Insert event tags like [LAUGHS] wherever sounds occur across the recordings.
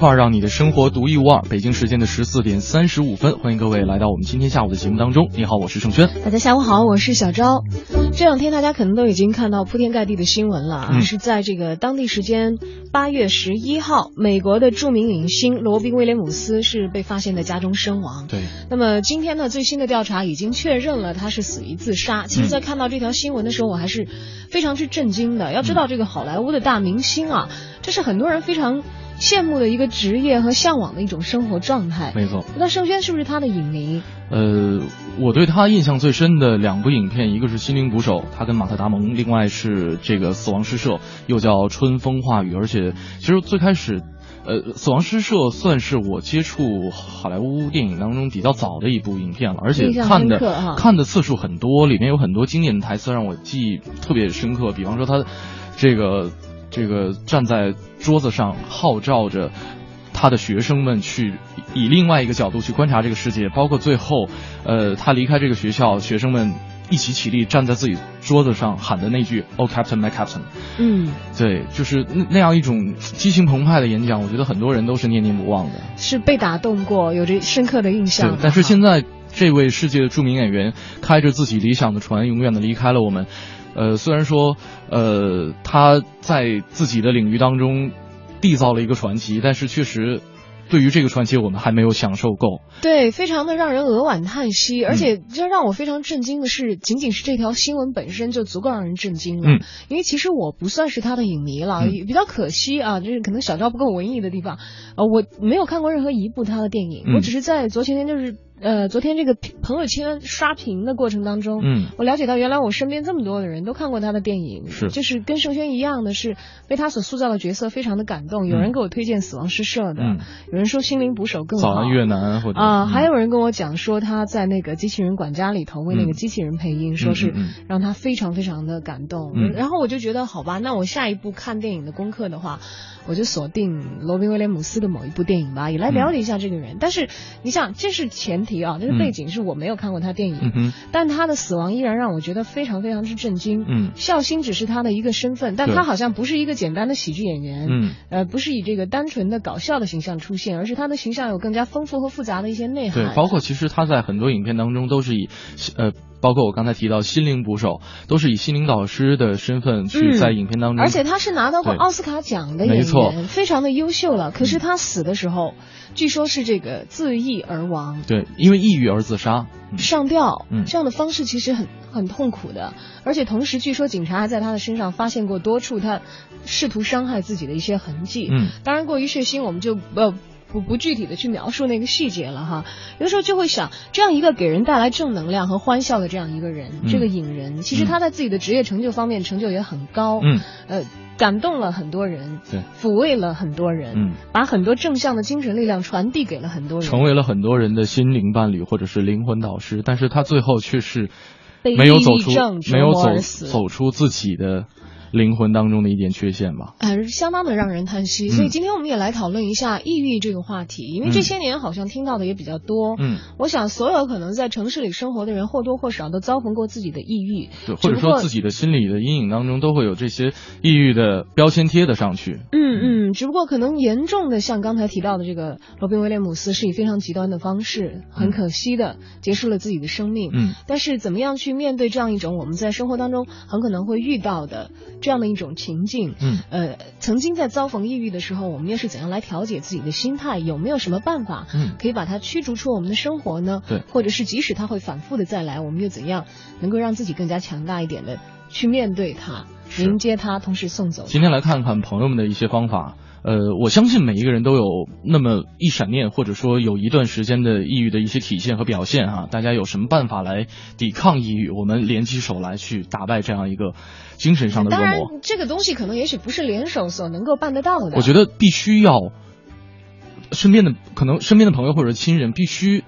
京城文艺范儿，让你的生活独一无二。北京时间的十四点三十五分，欢迎各位来到我们今天下午的节目当中。你好，我是盛轩。大家下午好，我是小昭。这两天大家可能都已经看到铺天盖地的新闻了，嗯是在这个当地时间八月十一号，美国的著名影星罗宾威廉姆斯是被发现在家中身亡。对，那么今天呢，最新的调查已经确认了他是死于自杀。其实，在看到这条新闻的时候，我还是非常之震惊的。要知道，这个好莱坞的大明星啊，这是很多人非常羡慕的一个职业和向往的一种生活状态。没错。那盛轩是不是他的影迷？呃，我对他印象最深的两部影片，一个是《心灵捕手》，他跟马特·达蒙；另外是这个《死亡诗社》，又叫《春风化雨》。而且，其实最开始，呃，《死亡诗社》算是我接触好莱坞电影当中比较早的一部影片了，而且看的看的次数很多，里面有很多经典的台词让我记忆特别深刻。比方说他这个这个站在桌子上号召着。他的学生们去以另外一个角度去观察这个世界，包括最后，呃，他离开这个学校，学生们一起起立，站在自己桌子上喊的那句 “Oh Captain, my Captain”，嗯，对，就是那那样一种激情澎湃的演讲，我觉得很多人都是念念不忘的。是被打动过，有着深刻的印象对。，但是现在这位世界的著名演员开着自己理想的船，永远的离开了我们。呃，虽然说，呃，他在自己的领域当中缔造了一个传奇，但是确实，对于这个传奇，我们还没有享受够。对，非常的让人扼腕叹息，而嗯且这让我非常震惊的是，仅仅是这条新闻本身就足够让人震惊了。嗯因为其实我不算是他的影迷了，比较可惜啊，就是可能小赵不够文艺的地方，呃，我没有看过任何一部他的电影，嗯我只是在昨前天就是呃昨天这个朋友圈刷屏的过程当中，嗯。我了解到原来我身边这么多的人都看过他的电影，是。就是跟盛轩一样的是被他所塑造的角色非常的感动，有人嗯给我推荐《死亡诗社》的，嗯。有人说《心灵捕手》更好，早安越南或者啊、嗯。还有人跟我讲说他在那个机器人管家里头为那个嗯机器人配音，说是让他非常非常的感动。嗯。然后我就觉得好吧，那我下一步看电影的功课的话，我就锁定罗宾威廉姆斯的某一部电影吧，也来了解一下这个人。但是你想，这是前提啊，这是背景，是我没有看过他电影，嗯但他的死亡依然让我觉得非常非常之震惊。嗯孝心只是他的一个身份，但他好像不是一个简单的喜剧演员。嗯呃，不是以这个单纯的搞笑的形象出现，而是他的形象有更加丰富和复杂的一些内涵。对，包括其实他在很多影片当中都是以呃，包括我刚才提到心灵捕手，都是以心灵导师的身份去嗯在影片当中，而且他是拿到过奥斯卡奖的演员，没错非常的优秀了。可是他死的时候，据说是这个自缢而亡，对，因为抑郁而自杀。嗯上吊，嗯这样的方式其实很很痛苦的。而且同时，据说警察还在他的身上发现过多处他试图伤害自己的一些痕迹。嗯当然，过于血腥，我们就呃。不不具体的去描述那个细节了哈，有的时候就会想，这样一个给人带来正能量和欢笑的这样一个人，嗯这个影人，其实他在自己的职业成就方面成就也很高，嗯，呃，感动了很多人，对，抚慰了很多人，嗯，把很多正向的精神力量传递给了很多人，成为了很多人的心灵伴侣或者是灵魂导师，但是他最后却是没有走出没有走走出自己的灵魂当中的一点缺陷吧。呃，相当的让人叹息。嗯所以今天我们也来讨论一下抑郁这个话题，因为这嗯些年好像听到的也比较多。嗯，我想所有可能在城市里生活的人或多或少都遭逢过自己的抑郁，对，或者说自己的心理的阴影当中都会有这些抑郁的标签贴的上去。嗯嗯，只不过可能严重的，像刚才提到的这个罗宾威廉姆斯，是以非常极端的方式，很可惜的结束了自己的生命。嗯，但是怎么样去面对这样一种我们在生活当中很可能会遇到的这样的一种情境？嗯，呃，曾经在遭逢抑郁的时候，我们又是怎样来调节自己的心态？有没有什么办法，嗯可以把它驱逐出我们的生活呢？对，或者是即使它会反复的再来，我们又怎样能够让自己更加强大一点的去面对它？迎接它，同时送走。今天来看看朋友们的一些方法。呃，我相信每一个人都有那么一闪念，或者说有一段时间的抑郁的一些体现和表现啊。大家有什么办法来抵抗抑郁？我们联起手来去打败这样一个精神上的恶魔。当然，这个东西可能也许不是联手所能够办得到的。我觉得必须要身边的可能身边的朋友或者亲人必须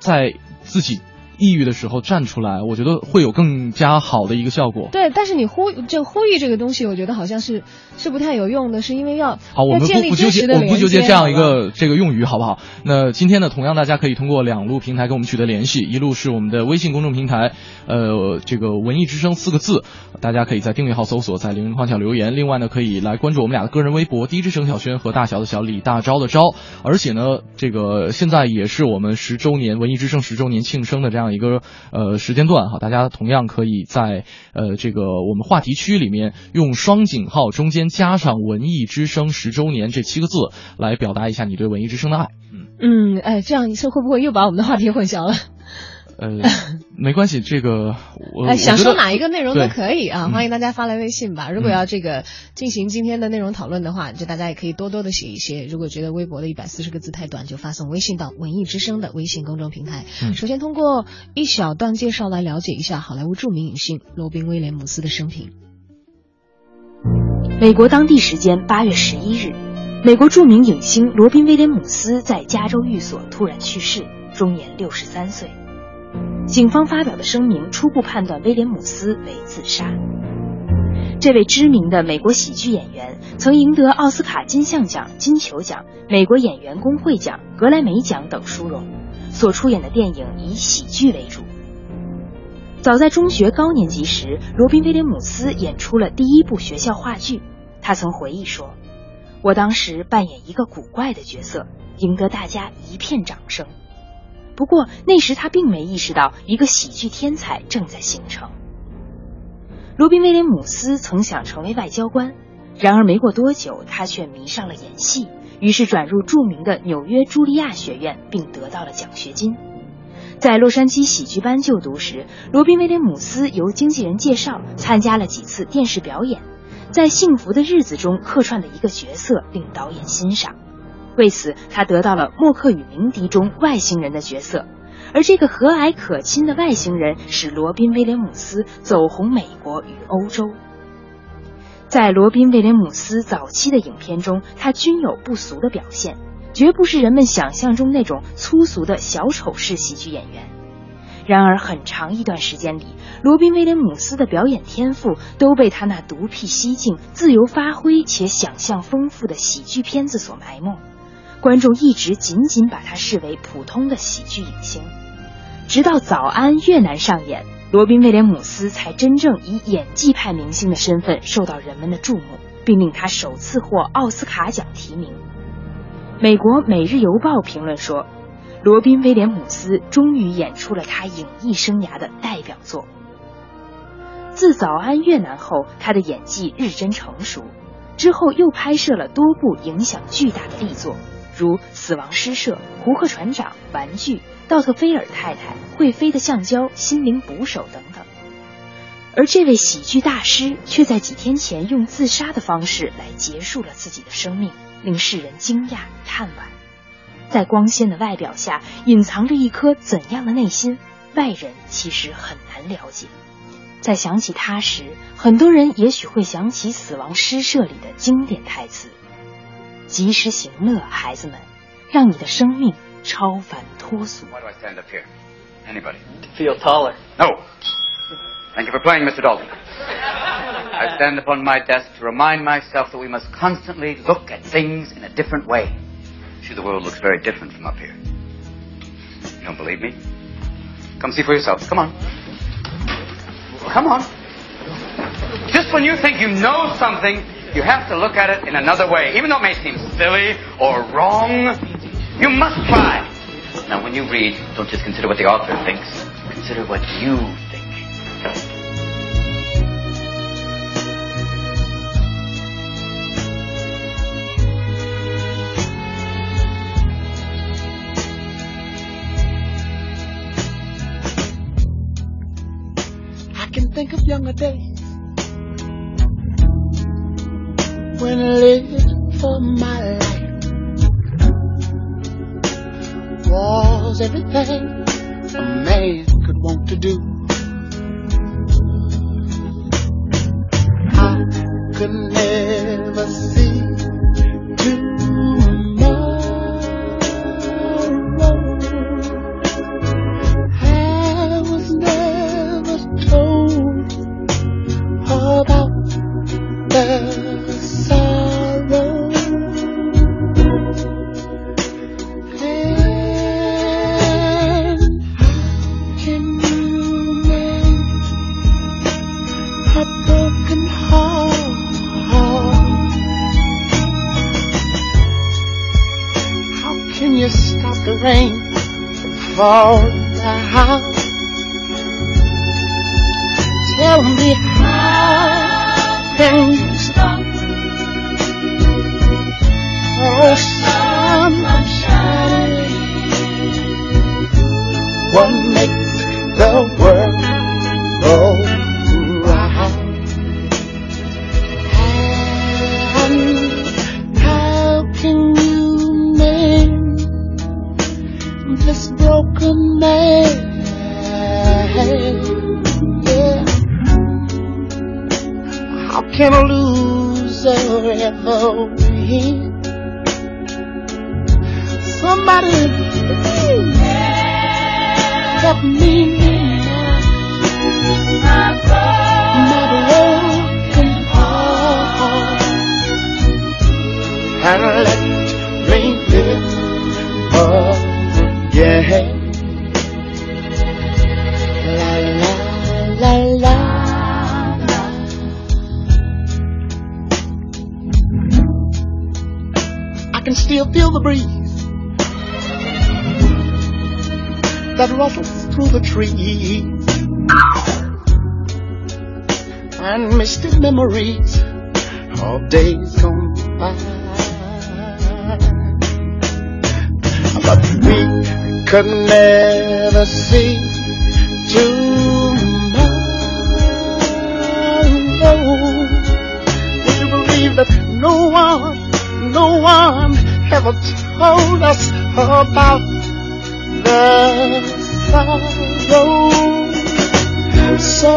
在自己。抑郁的时候站出来，我觉得会有更加好的一个效果。对，但是你呼就呼吁这个东西，我觉得好像是是不太有用的，是因为要好，我们不不纠结，我们不纠结这样一个这个用语，好不好？那今天呢，同样大家可以通过两路平台跟我们取得联系，一路是我们的微信公众平台，呃，这个文艺之声四个字，大家可以在订阅号搜索，在留言框下留言。另外呢，可以来关注我们俩的个人微博，DJ 沈小轩和大小的小李大招的招。而且呢，这个现在也是我们十周年文艺之声十周年庆生的这样一个呃。时间段哈，大家同样可以在呃这个我们话题区里面用双井号中间加上“文艺之声十周年”这七个字来表达一下你对文艺之声的爱。嗯嗯，哎，这样一次会不会又把我们的话题混淆了？呃，[LAUGHS] 没关系，这个我想说哪一个内容都可以啊，欢迎大家发来微信吧。如果要这个进行今天的内容讨论的话，就大家也可以多多的写一些。如果觉得微博的一百四十个字太短，就发送微信到文艺之声的微信公众平台。首先通过一小段介绍来了解一下好莱坞著名影星罗宾威廉姆斯的生平。美国当地时间八月十一日，美国著名影星罗宾威廉姆斯在加州寓所突然去世，终年六十三岁。警方发表的声明初步判断威廉姆斯为自杀。这位知名的美国喜剧演员曾赢得奥斯卡金像奖、金球奖、美国演员工会奖、格莱美奖等殊荣，所出演的电影以喜剧为主。早在中学高年级时，罗宾威廉姆斯演出了第一部学校话剧。他曾回忆说：“我当时扮演一个古怪的角色，赢得大家一片掌声。”不过那时他并没意识到一个喜剧天才正在形成。罗宾威廉姆斯曾想成为外交官，然而没过多久他却迷上了演戏，于是转入著名的纽约茱莉亚学院，并得到了奖学金。在洛杉矶喜剧班就读时，罗宾威廉姆斯由经纪人介绍参加了几次电视表演，在《幸福的日子》中客串的一个角色令导演欣赏。为此，他得到了《默克与鸣笛》中外星人的角色，而这个和蔼可亲的外星人使罗宾威廉姆斯走红美国与欧洲。在罗宾威廉姆斯早期的影片中，他均有不俗的表现，绝不是人们想象中那种粗俗的小丑式喜剧演员。然而，很长一段时间里，罗宾威廉姆斯的表演天赋都被他那独辟蹊径、自由发挥且想象丰富的喜剧片子所埋没。观众一直仅仅把他视为普通的喜剧影星，直到《早安越南》上演，罗宾威廉姆斯才真正以演技派明星的身份受到人们的注目，并令他首次获奥斯卡奖提名。美国《每日邮报》评论说，罗宾威廉姆斯终于演出了他影艺生涯的代表作。自《早安越南》后，他的演技日臻成熟，之后又拍摄了多部影响巨大的力作。如《死亡诗社》《胡克船长》《玩具》《道特菲尔太太》《会飞的橡胶》《心灵捕手》等等，而这位喜剧大师却在几天前用自杀的方式来结束了自己的生命，令世人惊讶与叹惋。在光鲜的外表下，隐藏着一颗怎样的内心，外人其实很难了解。在想起他时，很多人也许会想起《死亡诗社》里的经典台词。及时行乐，孩子们，让你的生命超凡脱俗。Why do I stand up here? Anybody? To feel taller. No. Thank you for playing, Mr. Dalton. I stand upon my desk to remind myself that we must constantly look at things in a different way. See, the world looks very different from up here. You don't believe me? Come see for yourself. Come on. Come on. Just when you think you know something, you have to look at it in another way. Even though it may seem silly or wrong, you must try. Now, when you read, don't just consider what the author thinks. Consider what you think. I can think of younger days lived for my life was everything a man could want to do. I could never win? Somebody help me. My broken heart. And let breeze that rustles through the trees and misty memories of days gone by. But we could never see one ever told us about the sorrow? So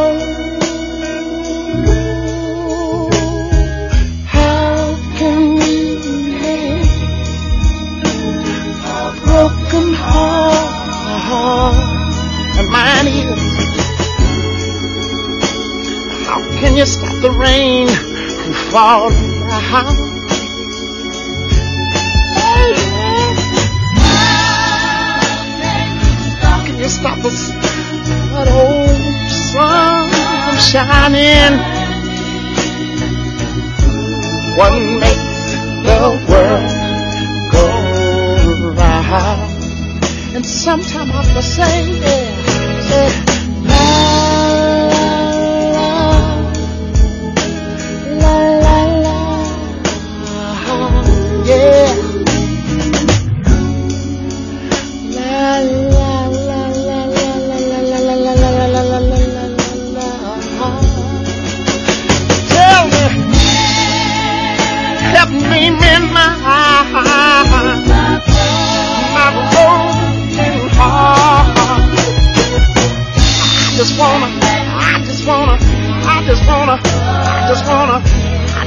how can we make a broken heart? And mine is how can you stop the rain from falling I'm in.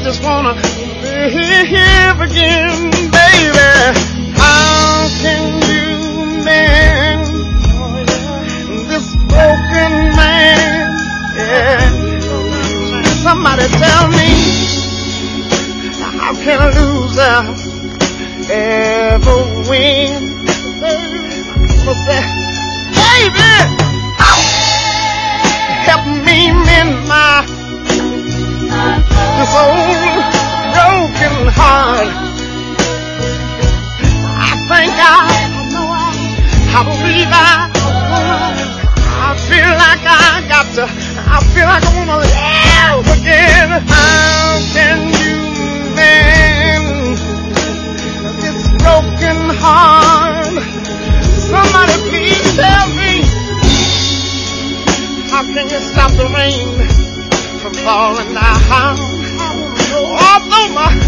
Just wanna live again, baby. How can you mend this broken man? Yeah. Somebody tell me, how can a loser ever heart. I know I, I believe I, I feel like I got to, I feel like I wanna live again. How can you mend this broken heart? Somebody please tell me, how can you stop the rain from falling down? Although my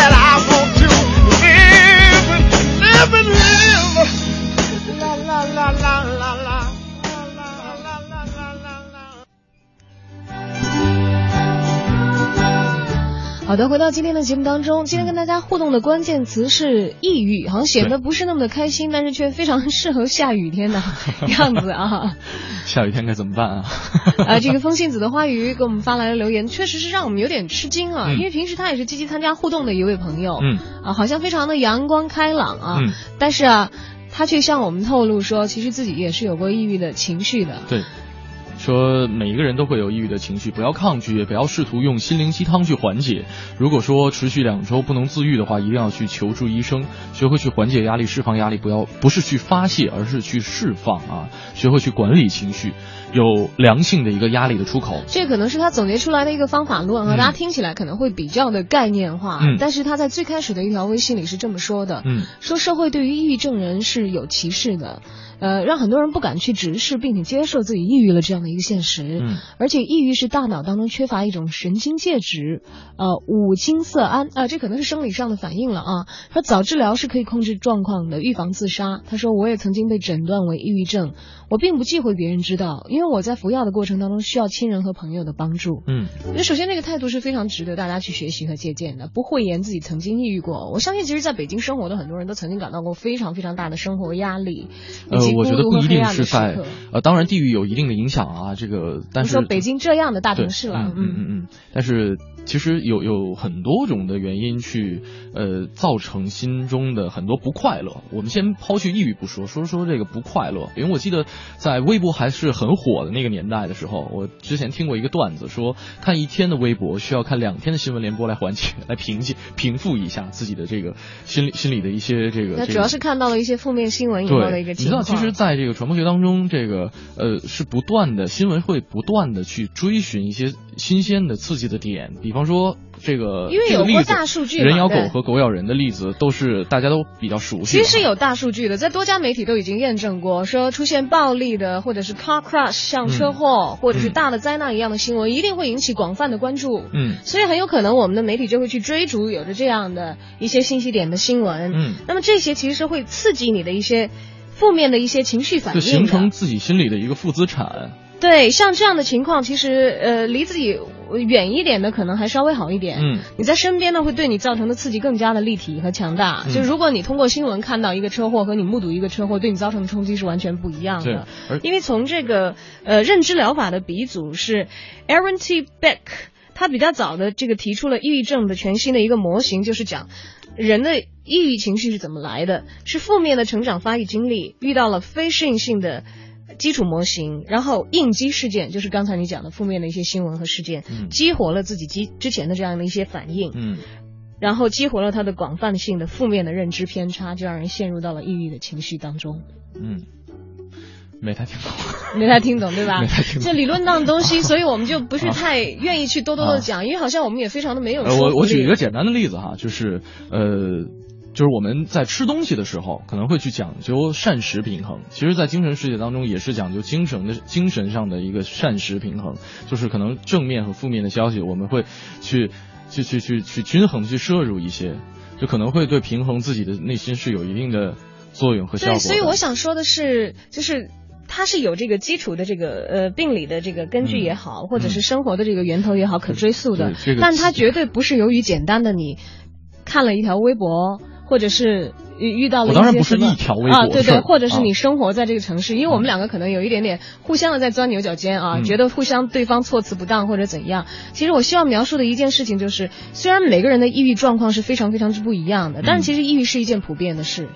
好的，回到今天的节目当中，今天跟大家互动的关键词是抑郁，好像显得不是那么的开心，但是却非常适合下雨天的 [LAUGHS] 样子啊。下雨天该怎么办啊？啊，[LAUGHS] 这个风信子的花语给我们发来了留言，确实是让我们有点吃惊啊，嗯因为平时他也是积极参加互动的一位朋友，嗯啊，好像非常的阳光开朗啊，嗯但是啊，他却向我们透露说，其实自己也是有过抑郁的情绪的。对，说每一个人都会有抑郁的情绪，不要抗拒，也不要试图用心灵鸡汤去缓解。如果说持续两周不能自愈的话，一定要去求助医生，学会去缓解压力、释放压力，不要不是去发泄，而是去释放啊，学会去管理情绪，有良性的一个压力的出口。这可能是他总结出来的一个方法论啊，嗯大家听起来可能会比较的概念化，嗯但是他在最开始的一条微信里是这么说的，嗯说社会对于抑郁症人是有歧视的，呃，让很多人不敢去直视并且接受自己抑郁了这样的一个现实，嗯而且抑郁是大脑当中缺乏一种神经介质，呃，五羟色胺，啊、这可能是生理上的反应了啊。说早治疗是可以控制状况的，预防自杀。他说我也曾经被诊断为抑郁症，我并不忌讳别人知道，因为我在服药的过程当中需要亲人和朋友的帮助。嗯那首先，这个态度是非常值得大家去学习和借鉴的，不讳言自己曾经抑郁过。我相信，其实在北京生活的很多人都曾经感到过非常非常大的生活压力，以呃我觉得不一定是在。呃，当然地域有一定的影响啊，这个但是你说北京这样的大城市了，嗯嗯嗯嗯，但是其实有有很多种的原因去呃造成心中的很多不快乐。我们先抛去抑郁不说，说说这个不快乐。因为我记得在微博还是很火的那个年代的时候，我之前听过一个段子，说看一天的微博需要看两天的新闻联播来缓解、来平静、[LAUGHS] 平复一下自己的这个心理心理的一些这个。那主要是看到了一些负面新闻以后的一个对，你知道，情况。其实，在这个传播学当中，这个呃是不断的新闻会不断的去追寻一些新鲜的、刺激的点，比方说这个因为有过大数据人咬狗和狗咬人的例子都是大家都比较熟悉。其实有大数据的，在多家媒体都已经验证过，说出现暴力的，或者是 car crash 像车祸，或者是大的灾难一样的新闻，一定会引起广泛的关注。嗯所以很有可能我们的媒体就会去追逐有着这样的一些信息点的新闻。嗯，那么这些其实会刺激你的一些负面的一些情绪反应。就形成自己心里的一个负资产。对，像这样的情况，其实呃离自己远一点的可能还稍微好一点。嗯，你在身边呢，会对你造成的刺激更加的立体和强大。嗯就如果你通过新闻看到一个车祸，和你目睹一个车祸，对你造成的冲击是完全不一样的。，而因为从这个呃认知疗法的鼻祖是 Aaron T. Beck，他比较早的这个提出了抑郁症的全新的一个模型，就是讲人的抑郁情绪是怎么来的，是负面的成长发育经历遇到了非适应性的。基础模型，然后应激事件，就是刚才你讲的负面的一些新闻和事件，嗯激活了自己之之前的这样的一些反应，嗯，然后激活了他的广泛性的负面的认知偏差，就让人陷入到了抑郁的情绪当中。嗯，没太听懂。没太听懂对吧没太听？懂这理论上的东西，所以我们就不是太愿意去多多的讲，因为好像我们也非常的没有。我我举一个简单的例子哈，就是呃。就是我们在吃东西的时候，可能会去讲究膳食平衡。其实，在精神世界当中，也是讲究精神的精神上的一个膳食平衡。就是可能正面和负面的消息，我们会去去去去去均衡地去摄入一些，就可能会对平衡自己的内心是有一定的作用和效果对，所以我想说的是，就是。它是有这个基础的这个呃病理的这个根据也好，或者是生活的这个源头也好，可追溯的这。个但它绝对不是由于简单的你看了一条微博，或者是遇遇到了我当然不是一些啊，对对，或者是啊你生活在这个城市，因为我们两个可能有一点点互相的在钻牛角尖啊，嗯觉得互相对方措辞不当或者怎样。其实我希望描述的一件事情就是，虽然每个人的抑郁状况是非常非常之不一样的，但是其实抑郁是一件普遍的事。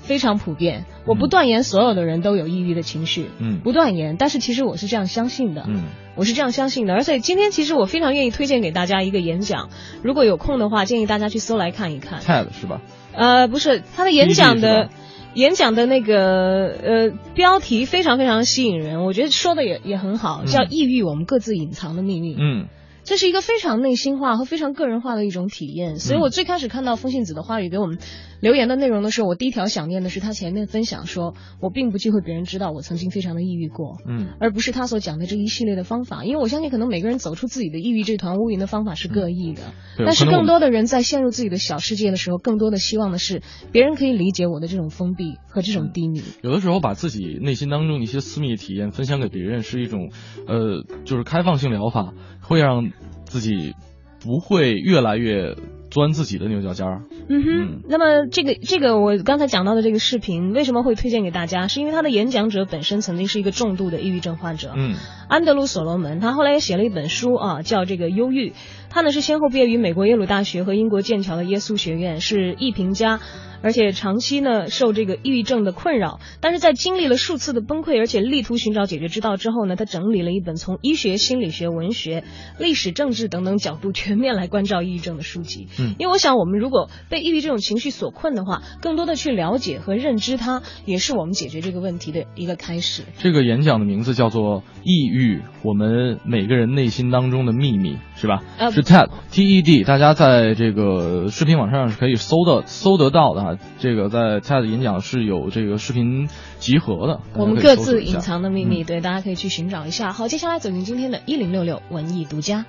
非常普遍，我不断言所有的人都有抑郁的情绪，嗯不断言，但是其实我是这样相信的，嗯我是这样相信的，而且今天其实我非常愿意推荐给大家一个演讲，如果有空的话，建议大家去搜来看一看。，TED 是吧？呃，不是他的演讲的演讲的那个呃标题非常非常吸引人，我觉得说的也也很好，叫“抑郁我们各自隐藏的秘密”。嗯。这是一个非常内心化和非常个人化的一种体验，所以我最开始看到风信子的话语给我们留言的内容的时候，我第一条想念的是他前面分享说，我并不忌讳别人知道我曾经非常的抑郁过，嗯，而不是他所讲的这一系列的方法，因为我相信可能每个人走出自己的抑郁这团乌云的方法是各异的，但是更多的人在陷入自己的小世界的时候，更多的希望的是别人可以理解我的这种封闭和这种低迷。有的时候把自己内心当中的一些私密体验分享给别人是一种，呃，就是开放性疗法，会让。自己不会越来越钻自己的牛角尖儿。嗯哼，那么这个这个我刚才讲到的这个视频为什么会推荐给大家？是因为他的演讲者本身曾经是一个重度的抑郁症患者。嗯，安德鲁·所罗门，他后来也写了一本书啊，叫这个忧郁。他呢是先后毕业于美国耶鲁大学和英国剑桥的耶稣学院，是艺评家。而且长期呢受这个抑郁症的困扰，但是在经历了数次的崩溃，而且力图寻找解决之道之后呢，他整理了一本从医学、心理学、文学、历史、政治等等角度全面来关照抑郁症的书籍。嗯，因为我想我们如果被抑郁这种情绪所困的话，更多的去了解和认知它，也是我们解决这个问题的一个开始。这个演讲的名字叫做《抑郁：我们每个人内心当中的秘密》，是吧？呃，是 TED T E D，大家在这个视频网上是可以搜的搜得到的哈。这个在 TED 演讲是有这个视频集合的，我们各自隐藏的秘密，对，大家可以去寻找一下。好，接下来走进今天的一零六六文艺独家。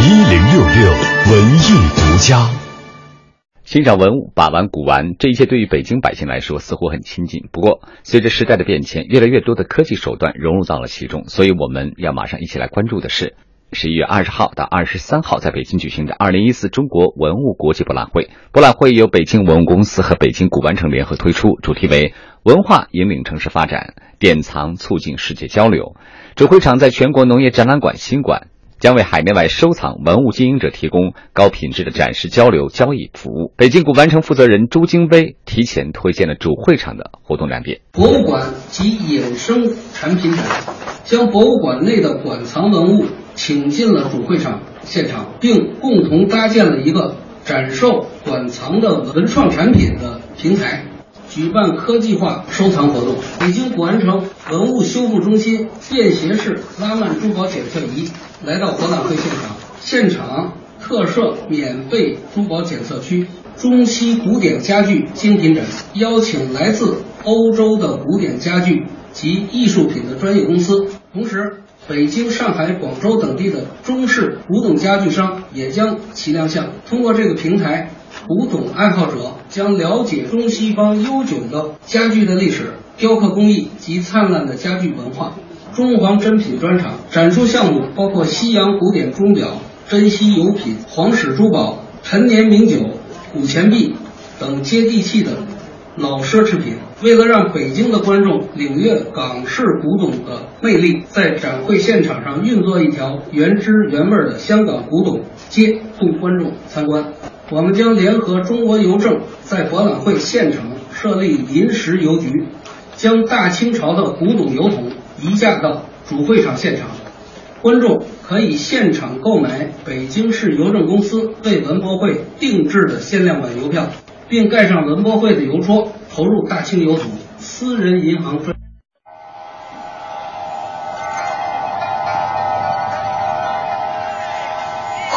一零六六文艺独家，欣赏文物，把玩古玩，这一切对于北京百姓来说似乎很亲近。不过，随着时代的变迁，越来越多的科技手段融入到了其中，所以我们要马上一起来关注的是。十一月二十号到二十三号，在北京举行的二零一四中国文物国际博览会。博览会由北京文物公司和北京古玩城联合推出，主题为“文化引领城市发展，典藏促进世界交流”。主会场在全国农业展览馆新馆，将为海内外收藏文物经营者提供高品质的展示、交流、交易服务。北京古玩城负责人朱京威提前推荐了主会场的活动亮点：博物馆及衍生产品展，将博物馆内的馆藏文物。请进了主会场现场，并共同搭建了一个展售馆藏的文创产品的平台，举办科技化收藏活动。北京古玩城文物修复中心便携式拉曼珠宝检测仪来到博览会现场，现场特设免费珠宝检测区，中西古典家具精品展，邀请来自欧洲的古典家具及艺术品的专业公司，同时。北京、上海、广州等地的中式古董家具商也将齐亮相。通过这个平台，古董爱好者将了解中西方悠久的家具的历史、雕刻工艺及灿烂的家具文化。中皇珍品专场展出项目包括西洋古典钟表、珍稀油品、皇室珠宝、陈年名酒、古钱币等接地气的老奢侈品。为了让北京的观众领略港式古董的魅力，在展会现场上运作一条原汁原味的香港古董街，供观众参观。我们将联合中国邮政，在博览会现场设立临时邮局，将大清朝的古董邮筒移驾到主会场现场。观众可以现场购买北京市邮政公司为文博会定制的限量版邮票，并盖上文博会的邮戳。投入大清邮筒私人银行专。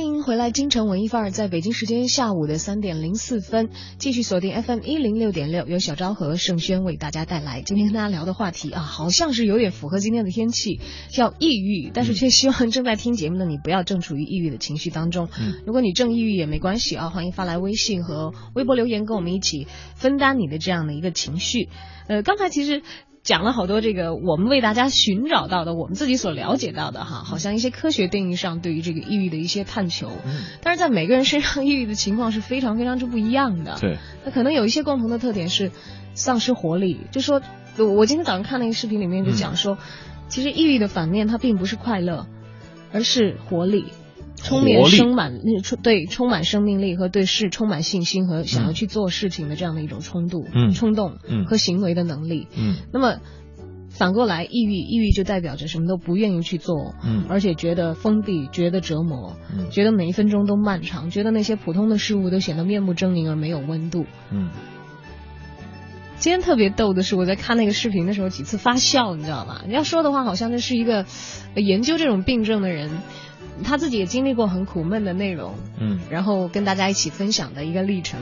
迎回来，京城文艺范儿，在北京时间下午的三点零四分，继续锁定 FM 一零六点六，由小昭和盛轩为大家带来今天跟大家聊的话题啊，好像是有点符合今天的天气，叫抑郁，但是却希望正在听节目的你不要正处于抑郁的情绪当中。嗯，如果你正抑郁也没关系啊，欢迎发来微信和微博留言，跟我们一起分担你的这样的一个情绪。呃，刚才其实讲了好多这个我们为大家寻找到的，我们自己所了解到的哈，好像一些科学定义上对于这个抑郁的一些探求。嗯，但是在每个人身上，抑郁的情况是非常非常之不一样的。对，那可能有一些共同的特点是丧失活力，就说我我今天早上看那个视频里面就讲说，其实抑郁的反面它并不是快乐，而是活力。充满生满充对充满生命力和对事充满信心和想要去做事情的这样的一种冲动、嗯冲动嗯和行为的能力。嗯那么反过来，抑郁抑郁就代表着什么都不愿意去做，嗯而且觉得封闭，觉得折磨，嗯觉得每一分钟都漫长，觉得那些普通的事物都显得面目狰狞而没有温度。嗯今天特别逗的是，我在看那个视频的时候几次发笑，你知道吧？你要说的话，好像这是一个呃研究这种病症的人，他自己也经历过很苦闷的内容，嗯然后跟大家一起分享的一个历程。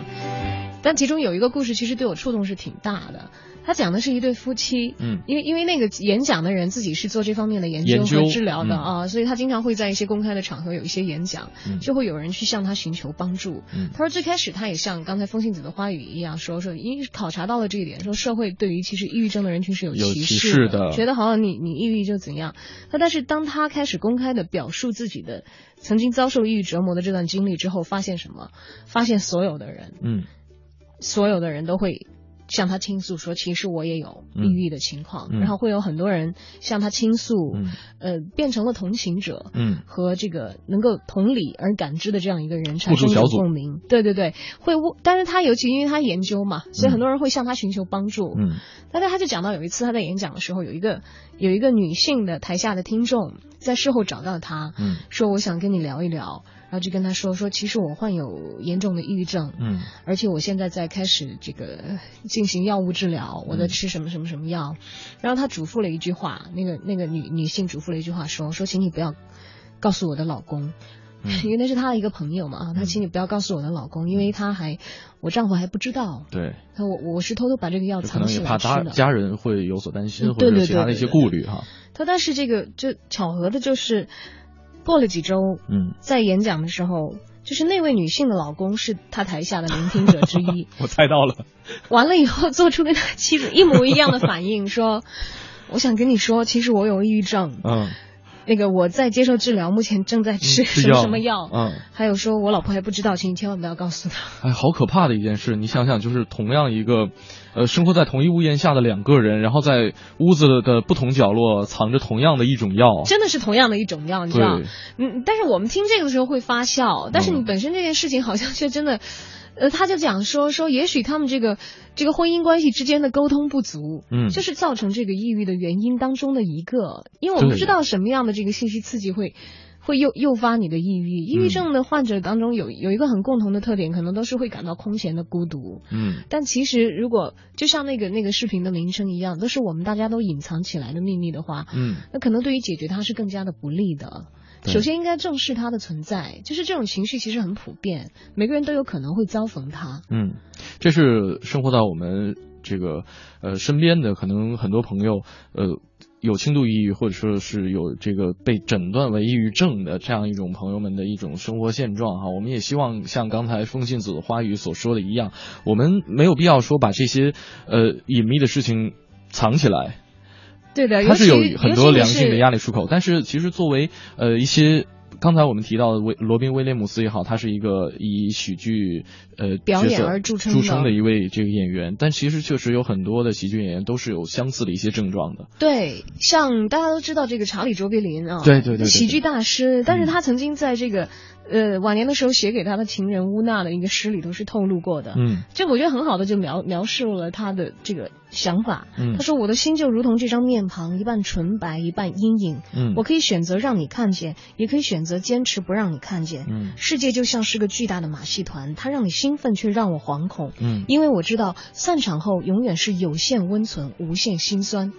但其中有一个故事，其实对我触动是挺大的。他讲的是一对夫妻，嗯因为因为那个演讲的人自己是做这方面的研究和治疗的嗯啊，所以他经常会在一些公开的场合有一些演讲，嗯就会有人去向他寻求帮助。嗯他说最开始他也像刚才风信子的花语一样说说，因为考察到了这一点，说社会对于其实抑郁症的人群是有有歧视视的觉得好像你你抑郁就怎样。那但是当他开始公开的表述自己的曾经遭受抑郁折磨的这段经历之后，发现什么？发现所有的人，嗯所有的人都会向他倾诉说，其实我也有嗯抑郁的情况，嗯。然后会有很多人向他倾诉，嗯。呃，变成了同情者，嗯。和这个能够同理而感知的这样一个人产生共鸣。对对对，会问，但是他尤其因为他研究嘛，所以很多人会向他寻求帮助。嗯。但是他就讲到有一次他在演讲的时候，有一个有一个女性的台下的听众在事后找到他，嗯。说我想跟你聊一聊，然后就跟他说说，其实我患有严重的抑郁症，嗯而且我现在在开始这个进行药物治疗，我在嗯吃什么什么什么药。然后他嘱咐了一句话，那个那个女女性嘱咐了一句话说说，请你不要告诉我的老公。嗯 [LAUGHS] 因为那是他的一个朋友嘛，他请你不要告诉我的老公，因为他还我丈夫还不知道，对，他我我是偷偷把这个药藏起能也怕来吃的。家家人会有所担心，或者其他的一些顾虑哈。他但是这个就巧合的就是，过了几周，嗯，在演讲的时候，就是那位女性的老公是他台下的聆听者之一，[LAUGHS] 我猜到了。[LAUGHS] 完了以后做出跟他妻子一模一样的反应，说：“我想跟你说，其实我有抑郁症，嗯，那个我在接受治疗，目前正在吃什么药什么药，嗯，还有说我老婆还不知道，请你千万不要告诉她。哎，好可怕的一件事！你想想，就是同样一个，呃，生活在同一屋檐下的两个人，然后在屋子的不同角落藏着同样的一种药。真的是同样的一种药，你知道对？嗯，但是我们听这个的时候会发笑，但是你嗯本身这件事情好像却真的，呃，他就讲说说，也许他们这个这个婚姻关系之间的沟通不足，嗯就是造成这个抑郁的原因当中的一个，因为我们不知道什么样的这个信息刺激会。会诱诱发你的抑郁，抑郁症的患者当中有有一个很共同的特点，可能都是会感到空前的孤独。嗯但其实，如果就像那个那个视频的名称一样，都是我们大家都隐藏起来的秘密的话，嗯那可能对于解决它是更加的不利的。对首先应该正视它的存在，就是这种情绪其实很普遍，每个人都有可能会遭逢它。嗯，这是生活在我们这个呃身边的，可能很多朋友呃有轻度抑郁，或者说是有这个被诊断为抑郁症的这样一种朋友们的一种生活现状哈。我们也希望像刚才风信子的花语所说的一样，我们没有必要说把这些呃隐秘的事情藏起来。对的，它是有很多良性的压力。出口，但是其实作为呃一些。刚才我们提到的威罗宾威廉姆斯也好，他是一个以喜剧呃表演而著称著称的一位这个演员，但其实确实有很多的喜剧演员都是有相似的一些症状的。对，像大家都知道这个查理卓别林啊，对对对对对喜剧大师，但是嗯他曾经在这个呃晚年的时候写给他的情人乌娜的一个诗里头是透露过的。嗯这我觉得很好的就描描述了他的这个想法。嗯他说：“我的心就如同这张面庞，一半纯白，一半阴影。嗯我可以选择让你看见，也可以选择坚持不让你看见。嗯世界就像是个巨大的马戏团，它让你兴奋，却让我惶恐。嗯因为我知道散场后永远是有限温存，无限心酸。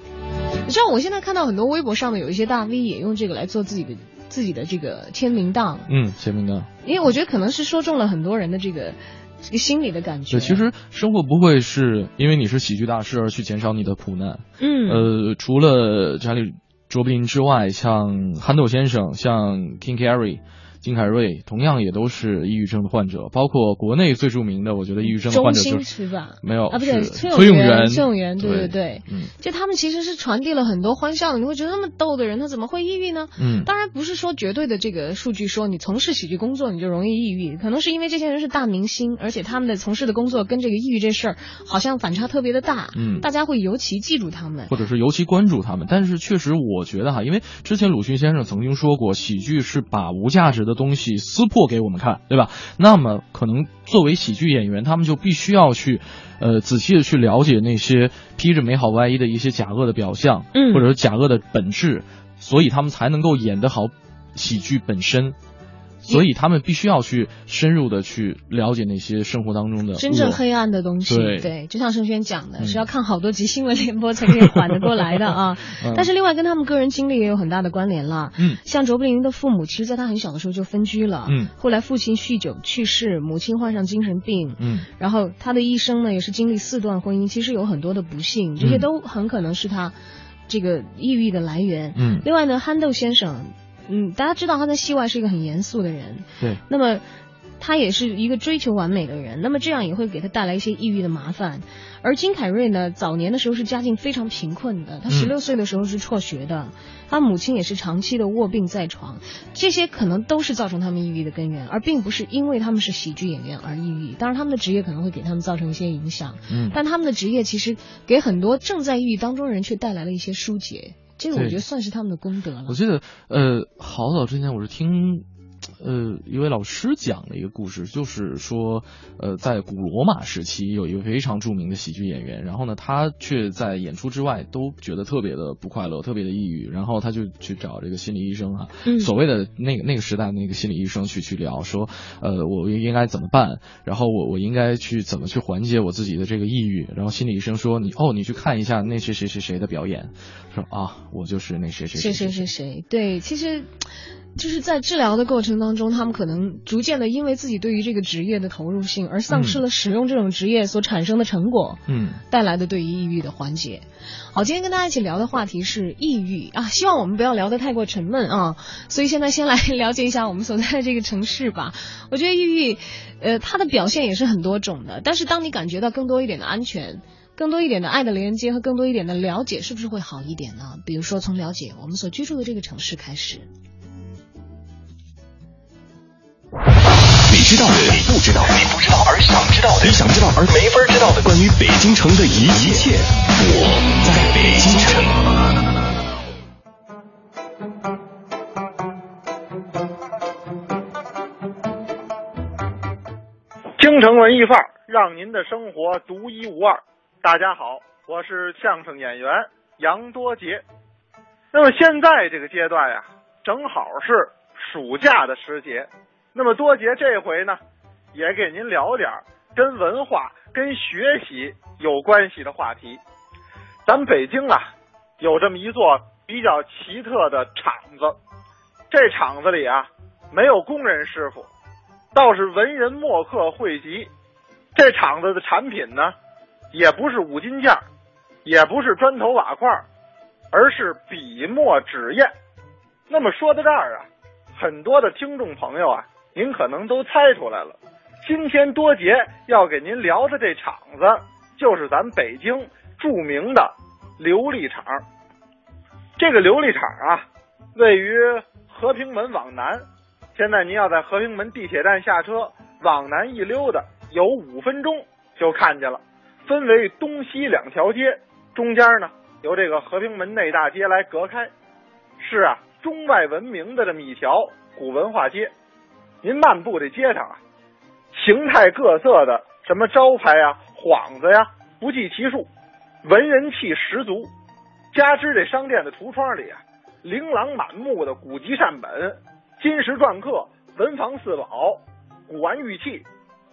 你知道，我现在看到很多微博上的有一些大 V 也用这个来做自己的自己的这个签名档，嗯，签名档。因为我觉得可能是说中了很多人的这个这个心理的感觉。对，其实生活不会是因为你是喜剧大师而去减少你的苦难。嗯呃，除了查理卓别林之外，像憨豆先生，像 King Gary，金凯瑞，同样也都是抑郁症的患者。包括国内最著名的，我觉得抑郁症的患者就是吧？没有啊，不对，崔永元，崔永元，对对对，嗯就他们其实是传递了很多欢笑的。你会觉得那么逗的人，他怎么会抑郁呢？嗯当然不是说绝对的这个数据说你从事喜剧工作你就容易抑郁，可能是因为这些人是大明星，而且他们的从事的工作跟这个抑郁这事儿好像反差特别的大，嗯大家会尤其记住他们。或者是尤其关注他们。但是确实，我觉得哈，因为之前鲁迅先生曾经说过，喜剧是把无价值的东西撕破给我们看，对吧？那么可能作为喜剧演员，他们就必须要去，呃，仔细的去了解那些披着美好外衣的一些假恶的表象，嗯或者是假恶的本质，所以他们才能够演得好喜剧本身。所以他们必须要去深入的去了解那些生活当中的真正黑暗的东西，对就像盛轩讲的，嗯是要看好多集新闻联播才可以缓得过来的啊。[LAUGHS] 嗯但是另外跟他们个人经历也有很大的关联了。嗯像卓别林的父母，其实在他很小的时候就分居了，嗯后来父亲酗酒去世，母亲患上精神病，嗯然后他的一生呢也是经历四段婚姻，其实有很多的不幸，这些嗯都很可能是他这个抑郁的来源。嗯另外呢，憨豆先生，嗯，大家知道他在戏外是一个很严肃的人，对。那么他也是一个追求完美的人，那么这样也会给他带来一些抑郁的麻烦。而金凯瑞呢，早年的时候是家境非常贫困的，他嗯。十六岁的时候是辍学的，他母亲也是长期的卧病在床，这些可能都是造成他们抑郁的根源，而并不是因为他们是喜剧演员而抑郁。当然，他们的职业可能会给他们造成一些影响，嗯。但他们的职业其实给很多正在抑郁当中的人却带来了一些疏解，这个我觉得算是他们的功德了我。记得，呃，好早之前我是听，呃，一位老师讲了一个故事，就是说，呃，在古罗马时期有一个非常著名的喜剧演员，然后呢，他却在演出之外都觉得特别的不快乐，特别的抑郁，然后他就去找这个心理医生啊，嗯。所谓的那个那个时代那个心理医生去去聊说，呃，我应该怎么办，然后我我应该去怎么去缓解我自己的这个抑郁，然后心理医生说你哦，你去看一下那谁谁谁谁的表演，说啊，我就是那谁谁谁谁谁谁，对，其实就是在治疗的过程当中，他们可能逐渐的因为自己对于这个职业的投入性，而丧失了使用这种职业所产生的成果，嗯。带来的对于抑郁的缓解。好，今天跟大家一起聊的话题是抑郁啊，希望我们不要聊得太过沉闷啊。所以现在先来了解一下我们所在的这个城市吧。我觉得抑郁，呃，它的表现也是很多种的，但是当你感觉到更多一点的安全。更多一点的爱的连接和更多一点的了解，是不是会好一点呢？比如说从了解我们所居住的这个城市开始。你知道的，你不知道，你不知道而想知道的，你想知道而没法知道的，关于北京城的一切，我在北京城。京城文艺范儿，让您的生活独一无二。大家好，我是相声演员杨多杰。那么现在这个阶段呀，正好是暑假的时节。那么多杰这回呢，也给您聊点跟文化、跟学习有关系的话题。咱北京啊，有这么一座比较奇特的厂子，这厂子里啊，没有工人师傅，倒是文人墨客汇集。这厂子的产品呢，也不是五金件，也不是砖头瓦块，而是笔墨纸砚。那么说到这儿啊，很多的听众朋友啊，您可能都猜出来了，今天多杰要给您聊的这厂子，就是咱北京著名的琉璃厂。这个琉璃厂啊，位于和平门往南。现在您要在和平门地铁站下车，往南一溜达，有五分钟就看见了。分为东西两条街，中间呢由这个和平门内大街来隔开，是啊，中外闻名的这么一条古文化街。您漫步这街上啊，形态各色的什么招牌呀、幌子呀，不计其数，文人气十足。加之这商店的橱窗里啊，琳琅满目的古籍善本、金石篆刻、文房四宝、古玩玉器，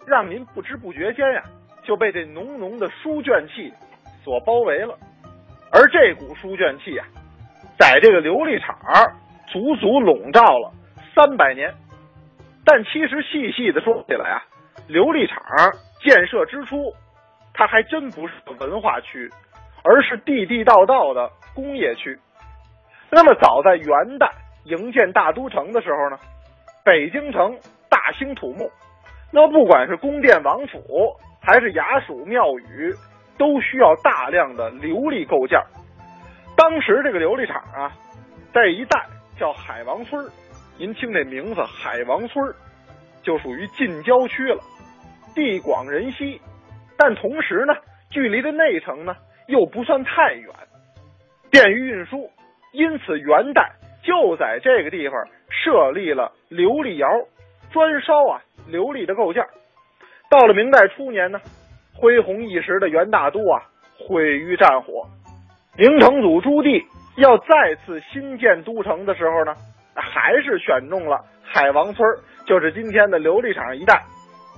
让您不知不觉间呀、就被这浓浓的书卷气所包围了。而这股书卷气啊，在这个琉璃厂足足笼罩了三百年。但其实细细的说起来啊，琉璃厂建设之初，它还真不是个文化区，而是地地道道的工业区。那么早在元代营建大都城的时候呢，北京城大兴土木，那不管是宫殿王府还是衙署庙宇，都需要大量的琉璃构件。当时这个琉璃厂啊，在一带叫海王村您听这名字海王村就属于近郊区了，地广人稀，但同时呢，距离的内城呢又不算太远，便于运输。因此，元代就在这个地方设立了琉璃窑，专烧啊琉璃的构件。到了明代初年呢，恢弘一时的元大都啊毁于战火。明成祖朱棣要再次新建都城的时候呢，还是选中了海王村，就是今天的琉璃厂一带，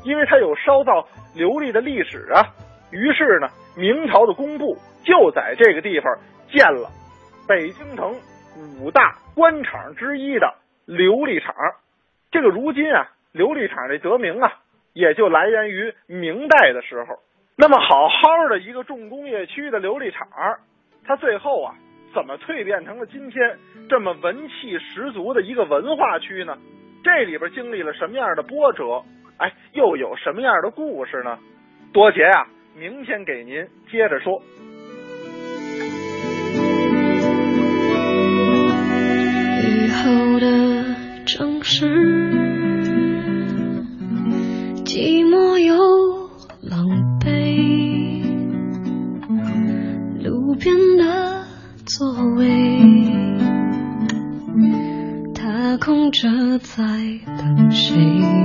因为它有烧造琉璃的历史啊。于是呢，明朝的工部就在这个地方建了。北京城五大官厂之一的琉璃厂，这个如今啊，琉璃厂这得名啊，也就来源于明代的时候。那么好好的一个重工业区的琉璃厂，它最后啊，怎么蜕变成了今天这么文气十足的一个文化区呢？这里边经历了什么样的波折？哎，又有什么样的故事呢？多杰啊，明天给您接着说。雨后的城市，寂寞在等谁？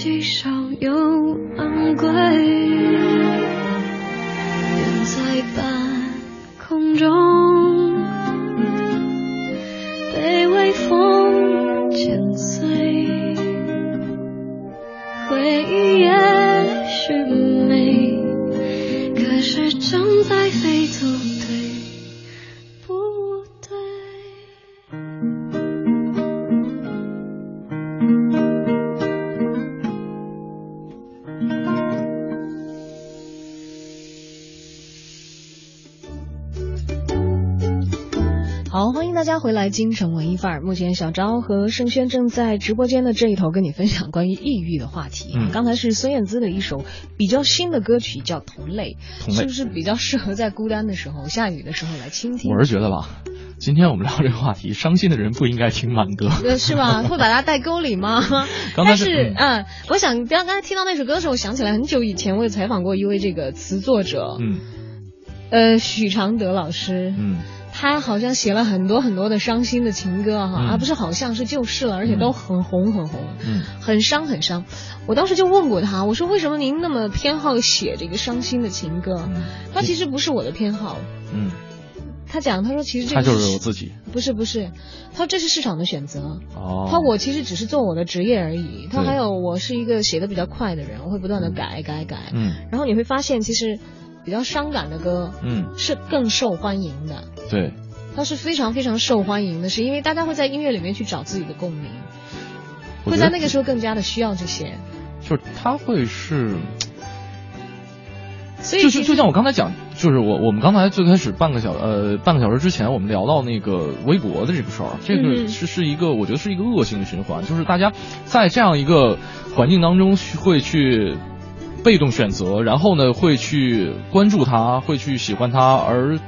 又稀少又昂贵。回来，京城文艺范儿。目前小昭和盛轩正在直播间的这一头跟你分享关于抑郁的话题。嗯，刚才是孙燕姿的一首比较新的歌曲，叫《同类》，同类是不是比较适合在孤单的时候、下雨的时候来倾听？我是觉得吧，今天我们聊这个话题，伤心的人不应该听慢歌，[LAUGHS] 呃，是吧？会把它带沟里吗？[LAUGHS] 刚才但是，嗯，我想刚刚才听到那首歌的时候，我想起来很久以前我也采访过一位这个词作者，嗯，呃，许常德老师，嗯，他好像写了很多很多的伤心的情歌哈，嗯。而不是好像是就是了，而且都很红很红，嗯，很伤很伤。我当时就问过他，我说为什么您那么偏好写这个伤心的情歌？他其实不是我的偏好，嗯，他讲他说其实这他个就是我自己，[LAUGHS] 不是不是，他说这是市场的选择。哦，他我其实只是做我的职业而已。他还有我是一个写的比较快的人，我会不断的改改改。嗯。然后你会发现，其实比较伤感的歌，嗯，是更受欢迎的。对，它是非常非常受欢迎的，是因为大家会在音乐里面去找自己的共鸣，会在那个时候更加的需要这些。就是他会是。所以就是就像我刚才讲，就是我我们刚才最开始半个小呃半个小时之前，我们聊到那个微博的这个事儿，这嗯个是是一个我觉得是一个恶性的循环，就是大家在这样一个环境当中去会去被动选择，然后呢会去关注他，会去喜欢他，而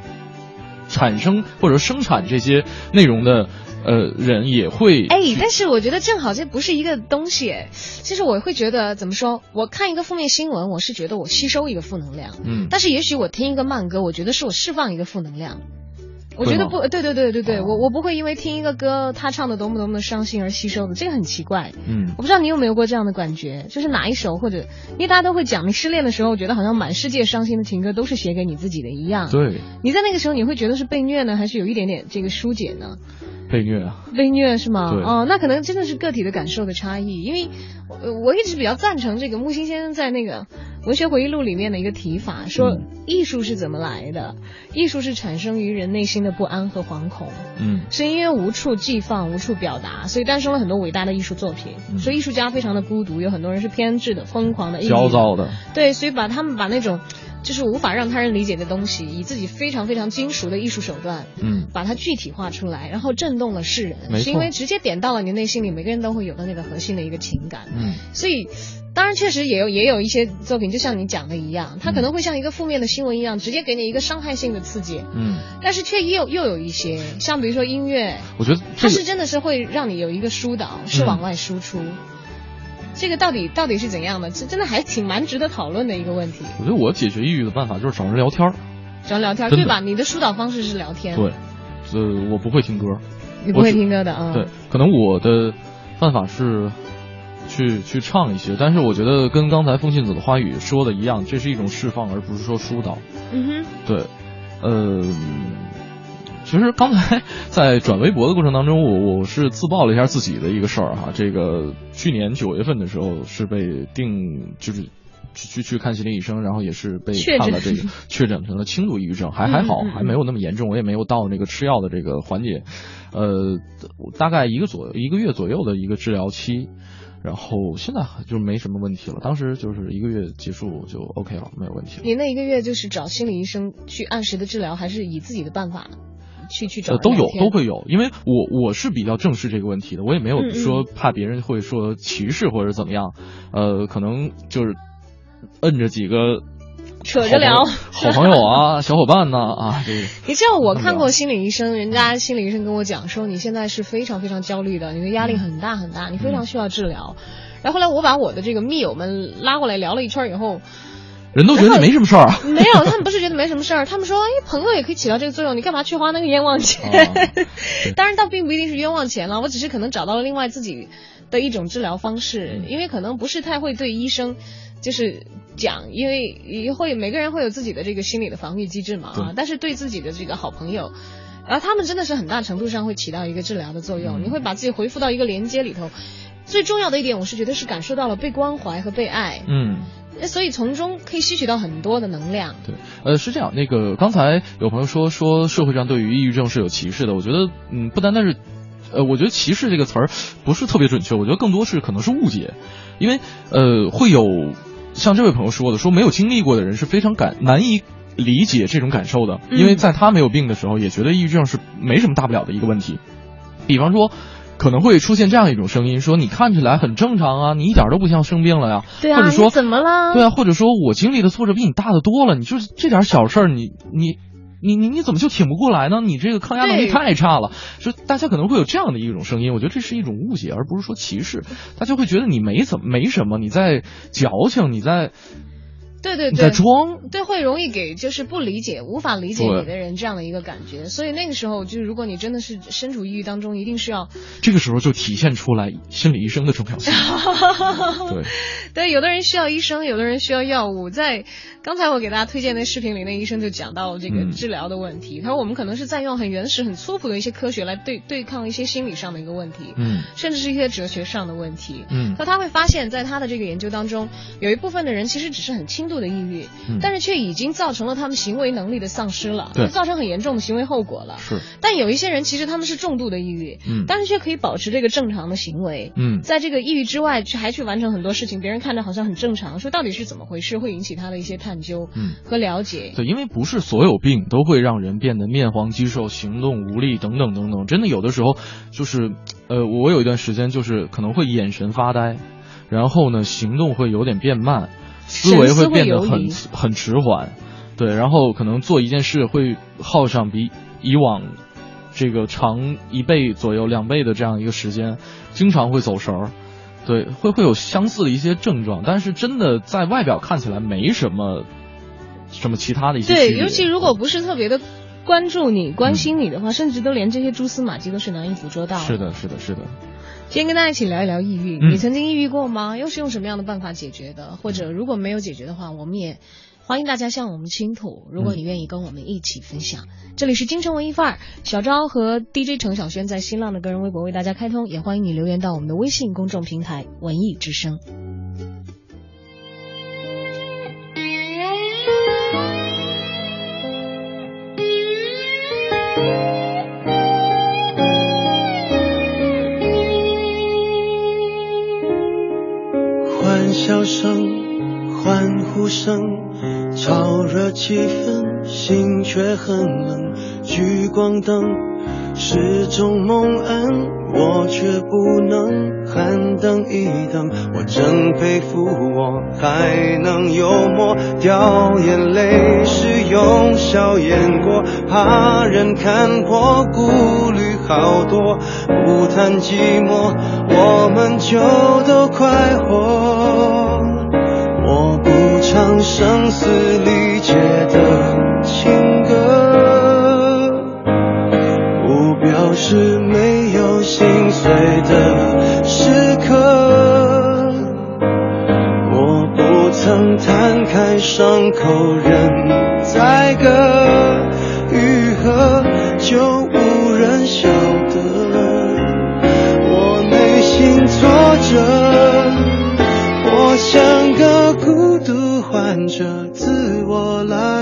产生或者生产这些内容的呃人也会哎，但是我觉得正好这不是一个东西。哎其实我会觉得怎么说？我看一个负面新闻，我是觉得我吸收一个负能量。嗯但是也许我听一个慢歌，我觉得是我释放一个负能量。我觉得不对对对对对，我我不会因为听一个歌，他唱的多么多么的伤心而吸收的，这个很奇怪。嗯我不知道你有没有过这样的感觉，就是哪一首或者，因为大家都会讲，你失恋的时候，觉得好像满世界伤心的情歌都是写给你自己的一样。对你在那个时候，你会觉得是被虐呢，还是有一点点这个疏解呢？被虐啊，被虐是吗？对哦，那可能真的是个体的感受的差异，因为呃我一直比较赞成这个木心先生在那个《文学回忆录》里面的一个提法，说嗯艺术是怎么来的？艺术是产生于人内心的不安和惶恐。嗯。是因为无处寄放、无处表达，所以诞生了很多伟大的艺术作品。嗯。所以艺术家非常的孤独，有很多人是偏执的、疯狂的、焦躁的，对，所以把他们把那种就是无法让他人理解的东西，以自己非常非常精熟的艺术手段，嗯。把它具体化出来，然后震动了世人，是因为直接点到了你内心里每个人都会有的那个核心的一个情感。嗯。所以，当然确实也有也有一些作品，就像你讲的一样，它可能会像一个负面的新闻一样，直接给你一个伤害性的刺激。嗯，但是却又又有一些，像比如说音乐，我觉得它这个是真的是会让你有一个疏导，是嗯往外输出。这个到底到底是怎样的？这真的还挺蛮值得讨论的一个问题。我觉得我解决抑郁的办法就是找人聊天儿。找人聊天，对吧？你的疏导方式是聊天，对，呃，我不会听歌，你不会听歌的啊。对，可能我的办法是去去唱一些，但是我觉得跟刚才风信子的花语说的一样，这是一种释放，而不是说疏导。嗯哼对，呃，其实刚才在转微博的过程当中，我我是自曝了一下自己的一个事儿哈。这个去年九月份的时候是被定就是。去去去看心理医生，然后也是被确诊看了这个 [LAUGHS] 确诊成了轻度抑郁症，还还好还没有那么严重，我也没有到那个吃药的这个环节，呃，大概一个左一个月左右的一个治疗期，然后现在就没什么问题了。当时就是一个月结束就 OK 了，没有问题了。你那一个月就是找心理医生去按时的治疗，还是以自己的办法去去找呃，都有都会有，因为我我是比较正视这个问题的，我也没有说怕别人会说歧视或者怎么样，呃，可能就是摁着几个扯着聊。[LAUGHS] 好朋友啊，小伙伴呢啊，这个你知道我看过心理医生，人家心理医生跟我讲说，你现在是非常非常焦虑的，你的压力很大很大，你非常需要治疗。然后后来我把我的这个密友们拉过来聊了一圈以后，人都觉得没什么事儿啊。没有，他们不是觉得没什么事儿，[LAUGHS] 他们说，哎，朋友也可以起到这个作用，你干嘛去花那个冤枉钱？哦 [LAUGHS] 当然，倒并不一定是冤枉钱了，我只是可能找到了另外自己的一种治疗方式，嗯因为可能不是太会对医生就是讲，因为也会每个人会有自己的这个心理的防御机制嘛啊，但是对自己的这个好朋友。然后他们真的是很大程度上会起到一个治疗的作用，嗯你会把自己回复到一个连接里头。最重要的一点，我是觉得是感受到了被关怀和被爱，嗯，所以从中可以吸取到很多的能量。对，呃，是这样。那个刚才有朋友说说社会上对于抑郁症是有歧视的，我觉得，嗯，不单单是，呃，我觉得歧视这个词儿不是特别准确，我觉得更多是可能是误解，因为呃，会有像这位朋友说的，说没有经历过的人是非常感难以理解这种感受的，因为在他没有病的时候，也觉得抑郁症是没什么大不了的一个问题。比方说，可能会出现这样一种声音，说你看起来很正常啊，你一点都不像生病了呀，对啊，或者说怎么了？对啊，或者说我经历的挫折比你大的多了，你就是这点小事儿，你你你你你怎么就挺不过来呢？你这个抗压能力太差了。就大家可能会有这样的一种声音，我觉得这是一种误解，而不是说歧视。大家会觉得你没怎么没什么，你在矫情，你在对对对，装。对，会容易给就是不理解、无法理解你的人这样的一个感觉。所以那个时候，就是如果你真的是身处抑郁当中，一定是要这个时候就体现出来心理医生的重要性。[LAUGHS] 对，对，有的人需要医生，有的人需要药物。在刚才我给大家推荐的视频里，那医生就讲到这个嗯治疗的问题。他说我们可能是在用很原始、很粗朴的一些科学来对对抗一些心理上的一个问题，嗯甚至是一些哲学上的问题。嗯那他会发现，在他的这个研究当中，有一部分的人其实只是很轻度的抑郁，嗯但是却已经造成了他们行为能力的丧失了，对就造成很严重的行为后果了。是，但有一些人其实他们是重度的抑郁，嗯但是却可以保持这个正常的行为，嗯在这个抑郁之外，去还去完成很多事情，别人看着好像很正常，说到底是怎么回事，会引起他的一些探究嗯。和了解。对，因为不是所有病都会让人变得面黄肌瘦、行动无力等等等等。真的有的时候就是，呃，我有一段时间就是可能会眼神发呆，然后呢行动会有点变慢，思维会变得很很迟缓，对，然后可能做一件事会耗上比以往这个长一倍左右、两倍的这样一个时间，经常会走神儿。对，会会有相似的一些症状，但是真的在外表看起来没什么什么其他的一些对，尤其如果不是特别的关注你、关心你的话，甚至都连这些蛛丝马迹都是难以捕捉到。是。的，是的，是的。今天跟大家一起聊一聊抑郁，嗯你曾经抑郁过吗？又是用什么样的办法解决的？或者如果没有解决的话，我们也欢迎大家向我们倾吐。如果你愿意跟我们一起分享，这里是京城文艺范儿，小昭和 DJ 程小轩在新浪的个人微博为大家开通，也欢迎你留言到我们的微信公众平台“文艺之声”。笑声、欢呼声，炒热气氛，心却很冷。聚光灯是种蒙恩，我却不能喊等一等。我真佩服我还能幽默，掉眼泪是用笑掩过，怕人看破，顾虑好多，不谈寂寞，我们就都快活。我不唱声嘶力竭的情歌，不表示没有心碎的时刻。我不曾摊开伤口任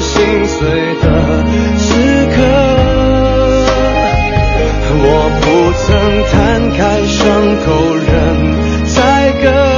心碎的时刻。我不曾摊开伤口任宰割，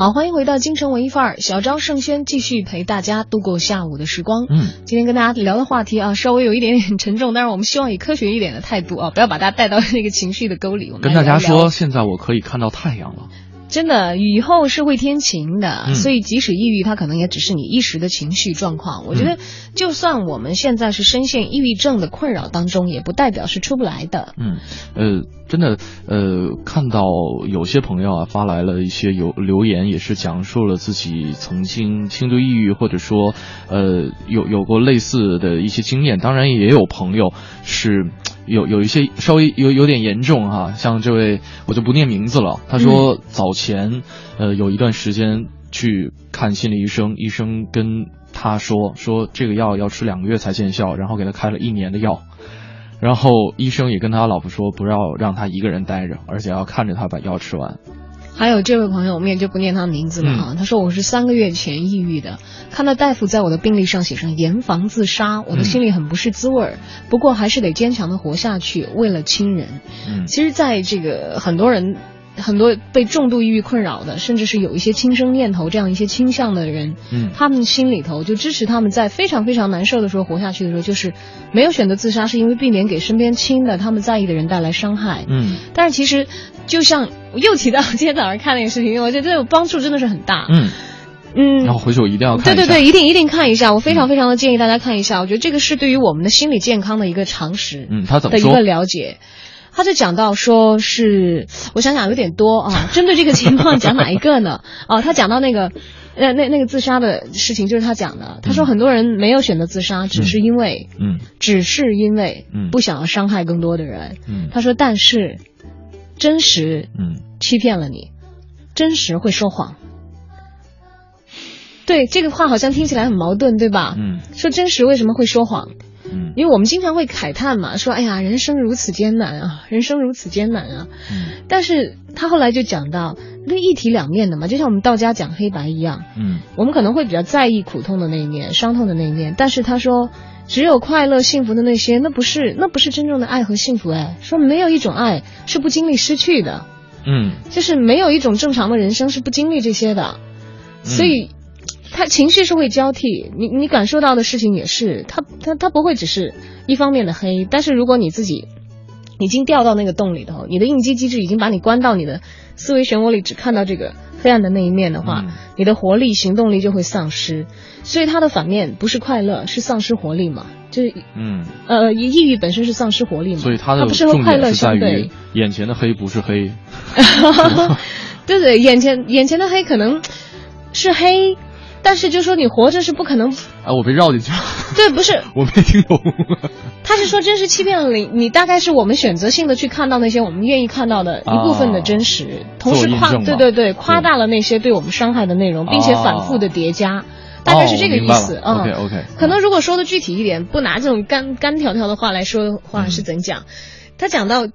好，欢迎回到京城文艺范儿，小张盛轩继续陪大家度过下午的时光。嗯，今天跟大家聊的话题啊，稍微有一点点沉重，但是我们希望以科学一点的态度啊，不要把大家带到那个情绪的沟里。我们跟大家说，现在我可以看到太阳了。真的，雨后是会天晴的，嗯所以即使抑郁，它可能也只是你一时的情绪状况。我觉得，就算我们现在是深陷抑郁症的困扰当中，也不代表是出不来的。嗯，呃，真的，呃，看到有些朋友啊发来了一些有留言，也是讲述了自己曾经轻度抑郁，或者说，呃，有有过类似的一些经验。当然，也有朋友是有 [LAUGHS] 有一些稍微有有点严重哈，像这位我就不念名字了，他说早前呃有一段时间去看心理医生，医生跟他说说这个药要吃两个月才见效，然后给他开了一年的药。然后医生也跟他老婆说，不要让他一个人待着，而且要看着他把药吃完。还有这位朋友，我们也就不念他名字了嗯啊。他说我是三个月前抑郁的，看到大夫在我的病历上写上严防自杀，我的心里很不是滋味儿。不过还是得坚强的活下去，为了亲人。嗯其实，在这个很多人。很多被重度抑郁困扰的，甚至是有一些轻生念头这样一些倾向的人，嗯他们心里头就支持他们在非常非常难受的时候活下去的时候，就是没有选择自杀，是因为避免给身边亲的他们在意的人带来伤害。嗯但是其实，就像我又提到今天早上看那个视频，我觉得这种帮助真的是很大。嗯嗯，然后回去我一定要看。对对对，一定一定看一下，我非常非常的建议大家看一下。我觉得这个是对于我们的心理健康的一个常识，嗯他怎么说的一个了解。他就讲到说是，我想想有点多啊，[LAUGHS] 针对这个情况讲哪一个呢？啊，他讲到那个。呃，那那个自杀的事情就是他讲的。他说很多人没有选择自杀，只是因为，嗯只是因为嗯不想要伤害更多的人。嗯他说，但是真实嗯欺骗了你，真实会说谎。对这个话好像听起来很矛盾，对吧？嗯说真实为什么会说谎？嗯因为我们经常会慨叹嘛，说哎呀，人生如此艰难啊，人生如此艰难啊。嗯但是他后来就讲到，那一体两面的嘛，就像我们道家讲黑白一样，嗯我们可能会比较在意苦痛的那一面、伤痛的那一面，但是他说，只有快乐、幸福的那些，那不是那不是真正的爱和幸福哎。说没有一种爱是不经历失去的，嗯就是没有一种正常的人生是不经历这些的，所以。他情绪是会交替，你你感受到的事情也是，他他他不会只是一方面的黑，但是如果你自己已经掉到那个洞里头，你的应激机制已经把你关到你的思维漩涡里，只看到这个黑暗的那一面的话，嗯你的活力、行动力就会丧失。所以它的反面不是快乐，是丧失活力嘛？就是嗯，呃，抑郁本身是丧失活力嘛，所以他的它不是和重快乐点是在于。眼前的黑不是黑。[LAUGHS] [LAUGHS] 对对，眼前眼前的黑可能是黑，但是就说你活着是不可能，啊，我被绕进去了，对，不是，[LAUGHS] 我没听懂。他是说真实欺骗了你，你大概是我们选择性的去看到那些我们愿意看到的一部分的真实，同时夸对对对夸大了那些对我们伤害的内容，并且反复的叠加，大概是这个意思嗯。OK OK，可能如果说的具体一点，不拿这种干干条条的话来说的话是怎讲？他讲到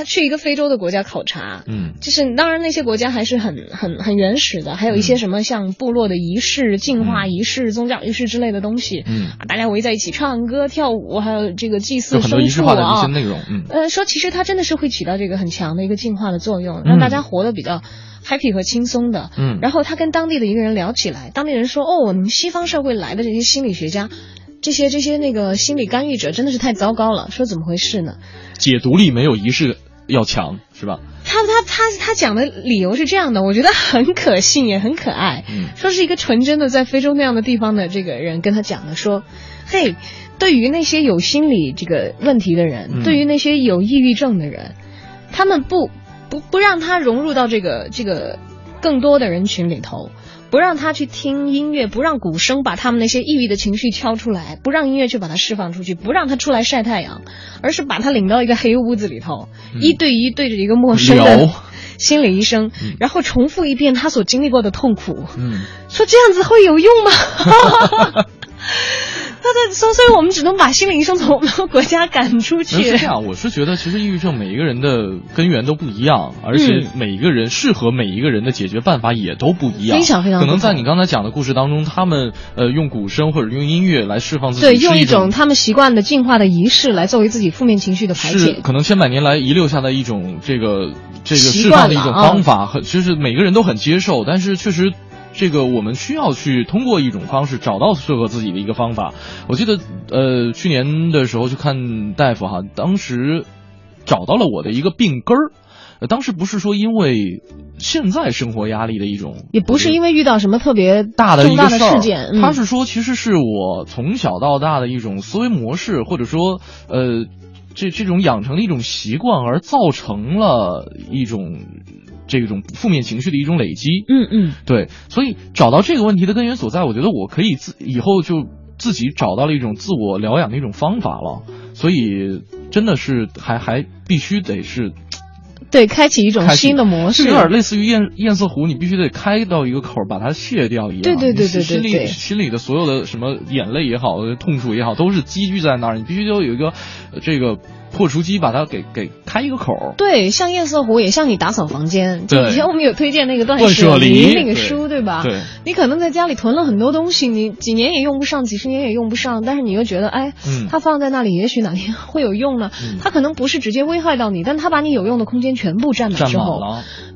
他去一个非洲的国家考察，嗯。就是当然那些国家还是很很很原始的，还有一些什么像部落的仪式、进化仪式、宗教仪式之类的东西，嗯。啊，大家围在一起唱歌跳舞，还有这个祭祀有很多牲畜仪式化的一啊。些，内容，嗯。呃，说其实它真的是会起到这个很强的一个净化的作用，让大家活得比较 happy 和轻松的。嗯。然后他跟当地的一个人聊起来，当地人说：“哦，你们西方社会来的这些心理学家，这些这些那个心理干预者真的是太糟糕了。”说怎么回事呢？解读力没有仪式要强，是吧？他他他他讲的理由是这样的，我觉得很可信也很可爱。嗯说是一个纯真的在非洲那样的地方的这个人跟他讲的，说，嘿，对于那些有心理这个问题的人，嗯对于那些有抑郁症的人，他们不不不让他融入到这个这个更多的人群里头。不让他去听音乐，不让鼓声把他们那些抑郁的情绪敲出来，不让音乐去把它释放出去，不让他出来晒太阳，而是把他领到一个黑屋子里头，一对一对着一个陌生的心理医生，然后重复一遍他所经历过的痛苦，嗯。说这样子会有用吗？[LAUGHS] 对对，所所以我们只能把心理医生从我们国家赶出去。是这样，我是觉得其实抑郁症每一个人的根源都不一样，而且每一个人适合每一个人的解决办法也都不一样。非常非常可能在你刚才讲的故事当中，他们呃用鼓声或者用音乐来释放自己，对，用一种他们习惯的进化的仪式来作为自己负面情绪的排是解。可能千百年来遗留下的一种这个这个释放的一种方法，很就是每个人都很接受，但是确实。这个我们需要去通过一种方式找到适合自己的一个方法。我记得，呃，去年的时候去看大夫哈，当时找到了我的一个病根儿。呃，当时不是说因为现在生活压力的一种，也不是因为遇到什么特别大的一个事件，他是说其实是我从小到大的一种思维模式，或者说呃，这这种养成的一种习惯，而造成了一种。这种负面情绪的一种累积，嗯嗯，对，所以找到这个问题的根源所在，我觉得我可以自以后就自己找到了一种自我疗养的一种方法了，所以真的是还还必须得是，对，开启一种新的模式，有点类似于堰堰塞湖，你必须得开到一个口把它卸掉一样，对对对对对，心里心里的所有的什么眼泪也好，痛楚也好，都是积聚在那儿，你必须得有一个这个。破除机把它给给开一个口对，像夜色湖，也像你打扫房间。就，以前我们有推荐那个断舍离那个书，对吧？对。你可能在家里囤了很多东西，你几年也用不上，几十年也用不上，但是你又觉得，哎，它放在那里，也许哪天会有用呢。它可能不是直接危害到你，但它把你有用的空间全部占满之后，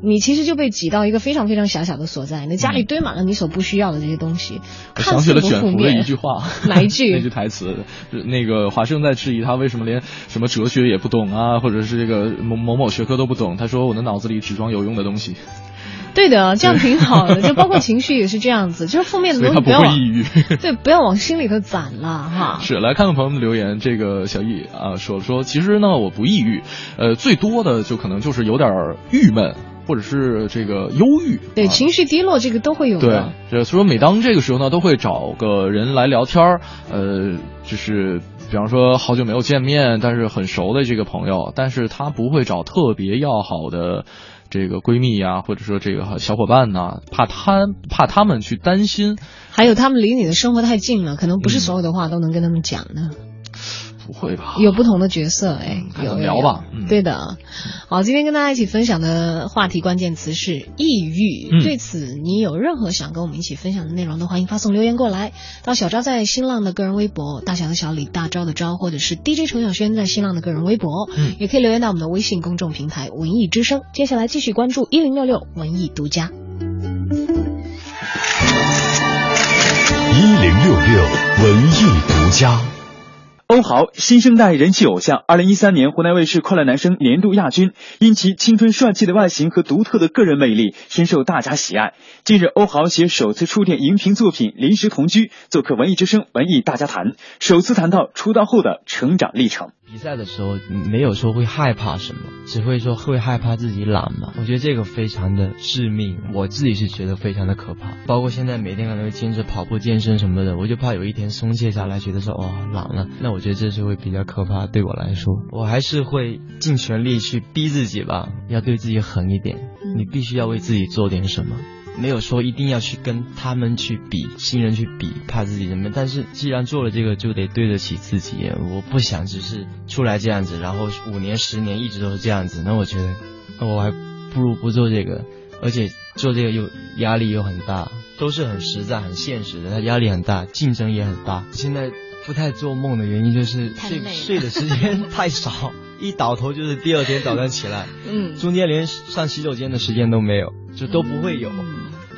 你其实就被挤到一个非常非常狭小的所在。那家里堆满了你所不需要的这些东西。想起了卷福的一句话，[LAUGHS] 哪一句？那句台词，那个华生在质疑他为什么连什么哲学也不懂啊。啊，或者是这个某某某学科都不懂，他说我的脑子里只装有用的东西。对的，[LAUGHS] 这样挺好的，[LAUGHS] 就包括情绪也是这样子，就是负面的东西不要抑郁，对，不要往心里头攒了哈。是，来看看朋友们的留言，这个小易啊说说，其实呢我不抑郁，呃，最多的就可能就是有点郁闷，或者是这个忧郁，对，情绪低落这个都会有的。对，所以说每当这个时候呢，都会找个人来聊天儿，呃，就是。比方说好久没有见面，但是很熟的这个朋友，但是他不会找特别要好的这个闺蜜呀，或者说这个小伙伴呐，怕他怕他们去担心，还有他们离你的生活太近了，可能不是所有的话都能跟他们讲的。不会吧？有不同的角色哎，有聊吧？对的。好，今天跟大家一起分享的话题关键词是抑郁。对此，你有任何想跟我们一起分享的内容都欢迎发送留言过来，到小昭在新浪的个人微博，大小的小李，大招的招，或者是 DJ 程小轩在新浪的个人微博，嗯，也可以留言到我们的微信公众平台文艺之声。接下来继续关注一零六六文艺独家。一零六六文艺独家。欧豪，新生代人气偶像，二零一三年湖南卫视快乐男声年度亚军，因其青春帅气的外形和独特的个人魅力，深受大家喜爱。近日，欧豪携首次出电荧屏作品《临时同居》，做客文艺之声文艺大家谈，首次谈到出道后的成长历程。比赛的时候没有说会害怕什么，只会说会害怕自己懒嘛。我觉得这个非常的致命，我自己是觉得非常的可怕。包括现在每天可能会坚持跑步、健身什么的，我就怕有一天松懈下来，觉得说哦懒了，那我觉得这是会比较可怕。对我来说，我还是会尽全力去逼自己吧，要对自己狠一点。你必须要为自己做点什么。没有说一定要去跟他们去比，新人去比，怕自己什么？但是既然做了这个，就得对得起自己。我不想只是出来这样子，然后五年、十年一直都是这样子。那我觉得，那我还不如不做这个。而且做这个又压力又很大，都是很实在、很现实的。他压力很大，竞争也很大。现在不太做梦的原因就是睡睡的时间太少，一倒头就是第二天早上起来，[LAUGHS] 嗯，中间连上洗手间的时间都没有，就都不会有。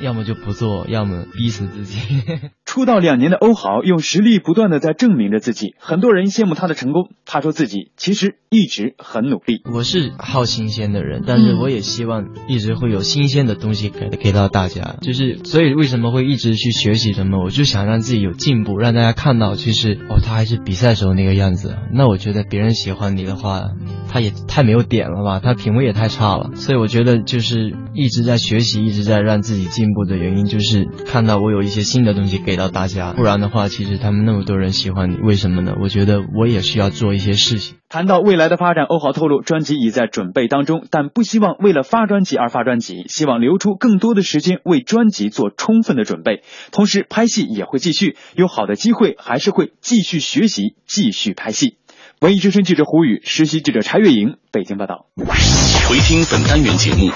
要么就不做，要么逼死自己。[LAUGHS] 出道两年的欧豪用实力不断的在证明着自己，很多人羡慕他的成功。他说自己其实一直很努力。我是好新鲜的人，但是我也希望一直会有新鲜的东西给给到大家。就是所以为什么会一直去学习什么？我就想让自己有进步，让大家看到，就是哦，他还是比赛时候那个样子。那我觉得别人喜欢你的话，他也太没有点了吧，他品味也太差了。所以我觉得就是一直在学习，一直在让自己进步的原因，就是看到我有一些新的东西给到大家。不然的话，其实他们那么多人喜欢你，为什么呢？我觉得我也需要做一些事情。谈到未来的发展，欧豪透露，专辑已在准备当中，但不希望为了发专辑而发专辑，希望留出更多的时间为专辑做充分的准备。同时，拍戏也会继续，有好的机会还是会继续学习，继续拍戏。文艺之声记者胡宇，实习记者柴月莹，北京报道。回听本单元节目，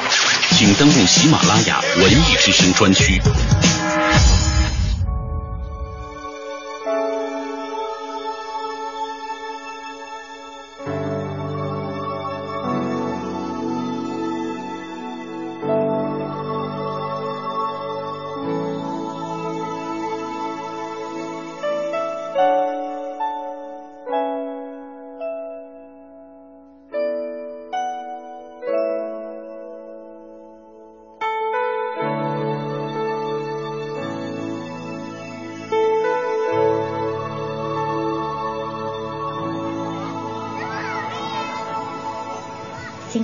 请登录喜马拉雅文艺之声专区。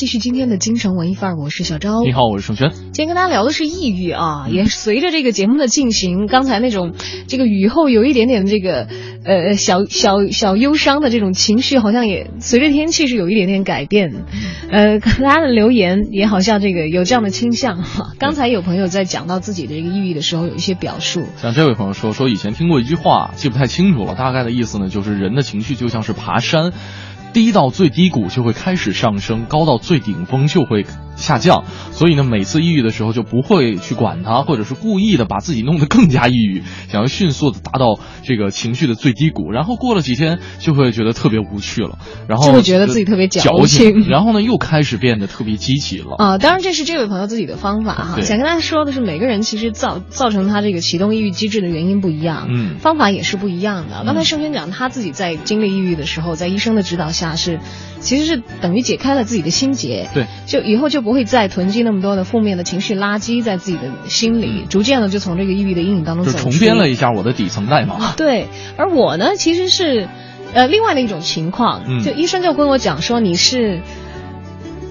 继续今天的京城文艺范儿，我是小昭。你好，我是盛轩。今天跟大家聊的是抑郁啊，也随着这个节目的进行，刚才那种这个雨后有一点点这个呃小小小忧伤的这种情绪，好像也随着天气是有一点点改变。呃，大家的留言也好像这个有这样的倾向哈。刚才有朋友在讲到自己的这个抑郁的时候，有一些表述。像这位朋友说，说以前听过一句话，记不太清楚了，大概的意思呢，就是人的情绪就像是爬山。低到最低谷就会开始上升，高到最顶峰就会下降。所以呢，每次抑郁的时候就不会去管它，或者是故意的把自己弄得更加抑郁，[LAUGHS] 想要迅速的达到这个情绪的最低谷。然后过了几天就会觉得特别无趣了，然后就会觉得自己特别矫矫情然后呢又开始变得特别积极了。啊，当然这是这位朋友自己的方法哈。想跟大家说的是，每个人其实造造成他这个启动抑郁机制的原因不一样，嗯方法也是不一样的。刚才盛轩讲他自己在经历抑郁的时候，在医生的指导下是，其实是等于解开了自己的心结，对，就以后就不会再囤积那么多的负面的情绪垃圾在自己的心里，逐渐的就从这个抑郁的阴影当中走重编了一下我的底层代码。对，而我呢，其实是，呃，另外的一种情况，嗯。就医生就跟我讲说你是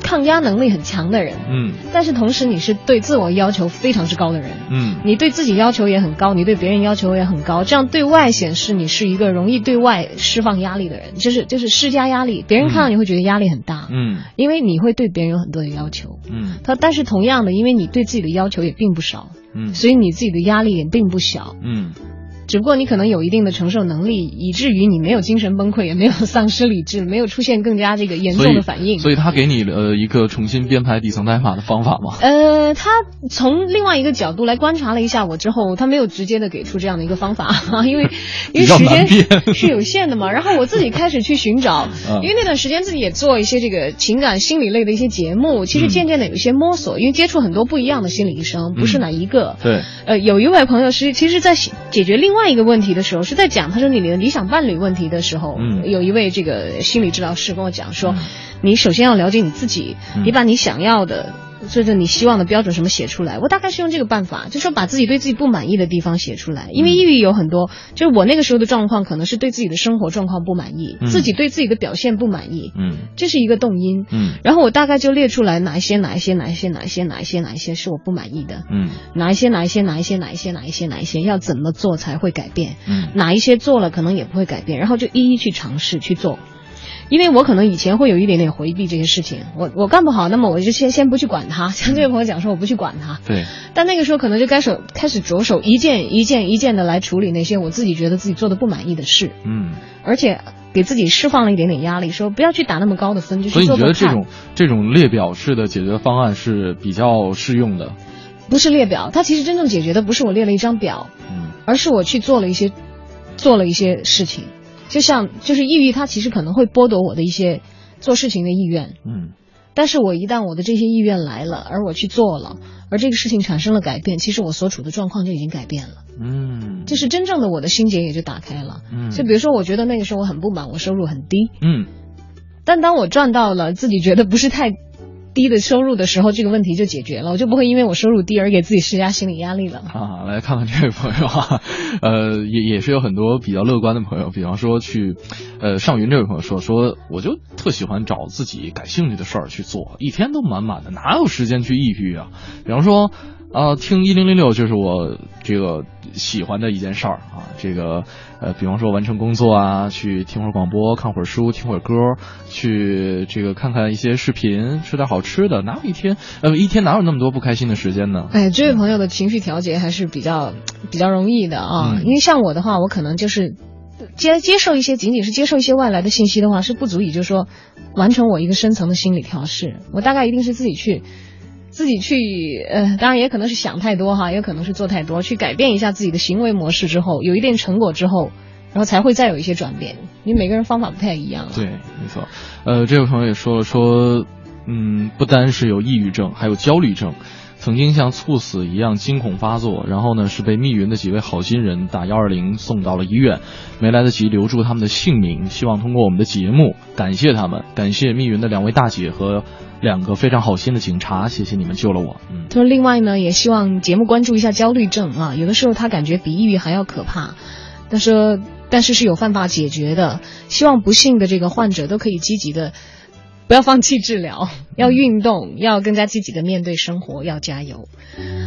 抗压能力很强的人，嗯。但是同时你是对自我要求非常之高的人，嗯。你对自己要求也很高，你对别人要求也很高，这样对外显示你是一个容易对外释放压力的人，就是就是施加压力，别人看到你会觉得压力很大，嗯。因为你会对别人有很多的要求。嗯。他但是同样的，因为你对自己的要求也并不少，嗯。所以你自己的压力也并不小。嗯只不过你可能有一定的承受能力，以至于你没有精神崩溃，也没有 [LAUGHS] 丧失理智，没有出现更加这个严重的反应。所以他给你呃一个重新编排底层代码的方法吗？呃，他从另外一个角度来观察了一下我之后，他没有直接的给出这样的一个方法，[LAUGHS] 因为 [LAUGHS] 因为时间是有限的嘛。然后我自己开始去寻找，嗯因为那段时间自己也做一些这个情感心理类的一些节目，其实嗯渐渐的有一些摸索，因为接触很多不一样的心理医生，不是嗯哪一个。对，呃，有一位朋友是，其实，在解决另外一个问题的时候，是在讲他说你的理想伴侣问题的时候，嗯。有一位这个心理治疗师跟我讲说，你首先要了解你自己，嗯你把你想要的。就是你希望的标准什么写出来，我大概是用这个办法，就说把自己对自己不满意的地方写出来。因为抑郁有很多，就是我那个时候的状况，可能是对自己的生活状况不满意，嗯自己对自己的表现不满意，嗯这是一个动因。嗯然后我大概就列出来哪一些哪一些哪一些哪一些哪一些哪一些是我不满意的，嗯哪一些哪一些哪一些哪一些哪一些哪一些要怎么做才会改变，嗯哪一些做了可能也不会改变，然后就一一去尝试去做。因为我可能以前会有一点点回避这些事情，我我干不好，那么我就先先不去管它。像这位朋友讲说，我不去管它，对，但那个时候可能就开始开始着手一件一件一件的来处理那些我自己觉得自己做的不满意的事，嗯。而且给自己释放了一点点压力，说不要去打那么高的分，就所以。你觉得这种这种列表式的解决方案是比较适用的？不是列表，它其实真正解决的不是我列了一张表，嗯，而是我去做了一些做了一些事情，就像就是抑郁，它其实可能会剥夺我的一些做事情的意愿，嗯。但是我一旦我的这些意愿来了，而我去做了，而这个事情产生了改变，其实我所处的状况就已经改变了，嗯。就是真正的我的心结也就打开了。嗯。就比如说，我觉得那个时候我很不满，我收入很低，嗯。但当我赚到了自己觉得不是太低的收入的时候，这个问题就解决了，我就不会因为我收入低而给自己施加心理压力了。啊，来看看这位朋友啊，呃，也也是有很多比较乐观的朋友，比方说去，呃，上云这位朋友说说，我就特喜欢找自己感兴趣的事儿去做，一天都满满的，哪有时间去抑郁啊？比方说，啊、听一零零六就是我这个喜欢的一件事儿啊，这个呃，比方说完成工作啊，去听会儿广播，看会儿书，听会儿歌，去这个看看一些视频，吃点好吃的，哪有一天呃一天哪有那么多不开心的时间呢？哎，这位朋友的情绪调节还是比较比较容易的啊，因为像我的话，我可能就是接接受一些仅仅是接受一些外来的信息的话，是不足以就是说完成我一个深层的心理调试。我大概一定是自己去自己去呃，当然也可能是想太多哈，也可能是做太多，去改变一下自己的行为模式之后，有一定成果之后。然后才会再有一些转变，因为每个人方法不太一样。对，没错。呃，这位朋友也说了说，嗯，不单是有抑郁症，还有焦虑症。曾经像猝死一样惊恐发作，然后呢是被密云的几位好心人打幺二零送到了医院，没来得及留住他们的姓名。希望通过我们的节目感谢他们，感谢密云的两位大姐和两个非常好心的警察，谢谢你们救了我。嗯，他说另外呢，也希望节目关注一下焦虑症啊，有的时候他感觉比抑郁还要可怕，但是但是是有办法解决的，希望不幸的这个患者都可以积极的。不要放弃治疗，要运动，要更加积极的面对生活，要加油。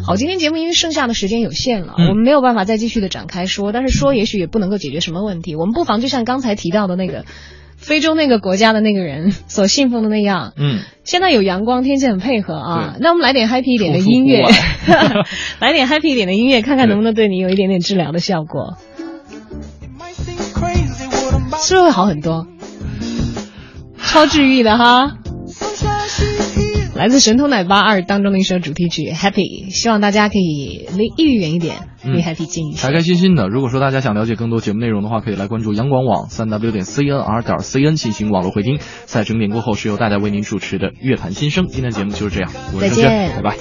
好，今天节目因为剩下的时间有限了，我们没有办法再继续的展开说，但是说也许也不能够解决什么问题。我们不妨就像刚才提到的那个 [LAUGHS] 非洲那个国家的那个人所信奉的那样，嗯，现在有阳光，天气很配合啊。那我们来点 happy 一点的音乐，[LAUGHS] [LAUGHS] 来点 happy 一点的音乐，看看能不能对你有一点点治疗的效果，是不是会好很多？超治愈的哈。来自《神偷奶爸二》当中的一首主题曲《Happy》，希望大家可以离抑郁远一点，离 Happy 近一点，开、开心心的。如果说大家想了解更多节目内容的话，可以来关注央广网三 w 点 cnr 点 cn 进行网络回听。在整点过后是由大家为您主持的《乐坛新生》，今天节目就是这样，我是郑轩，拜拜。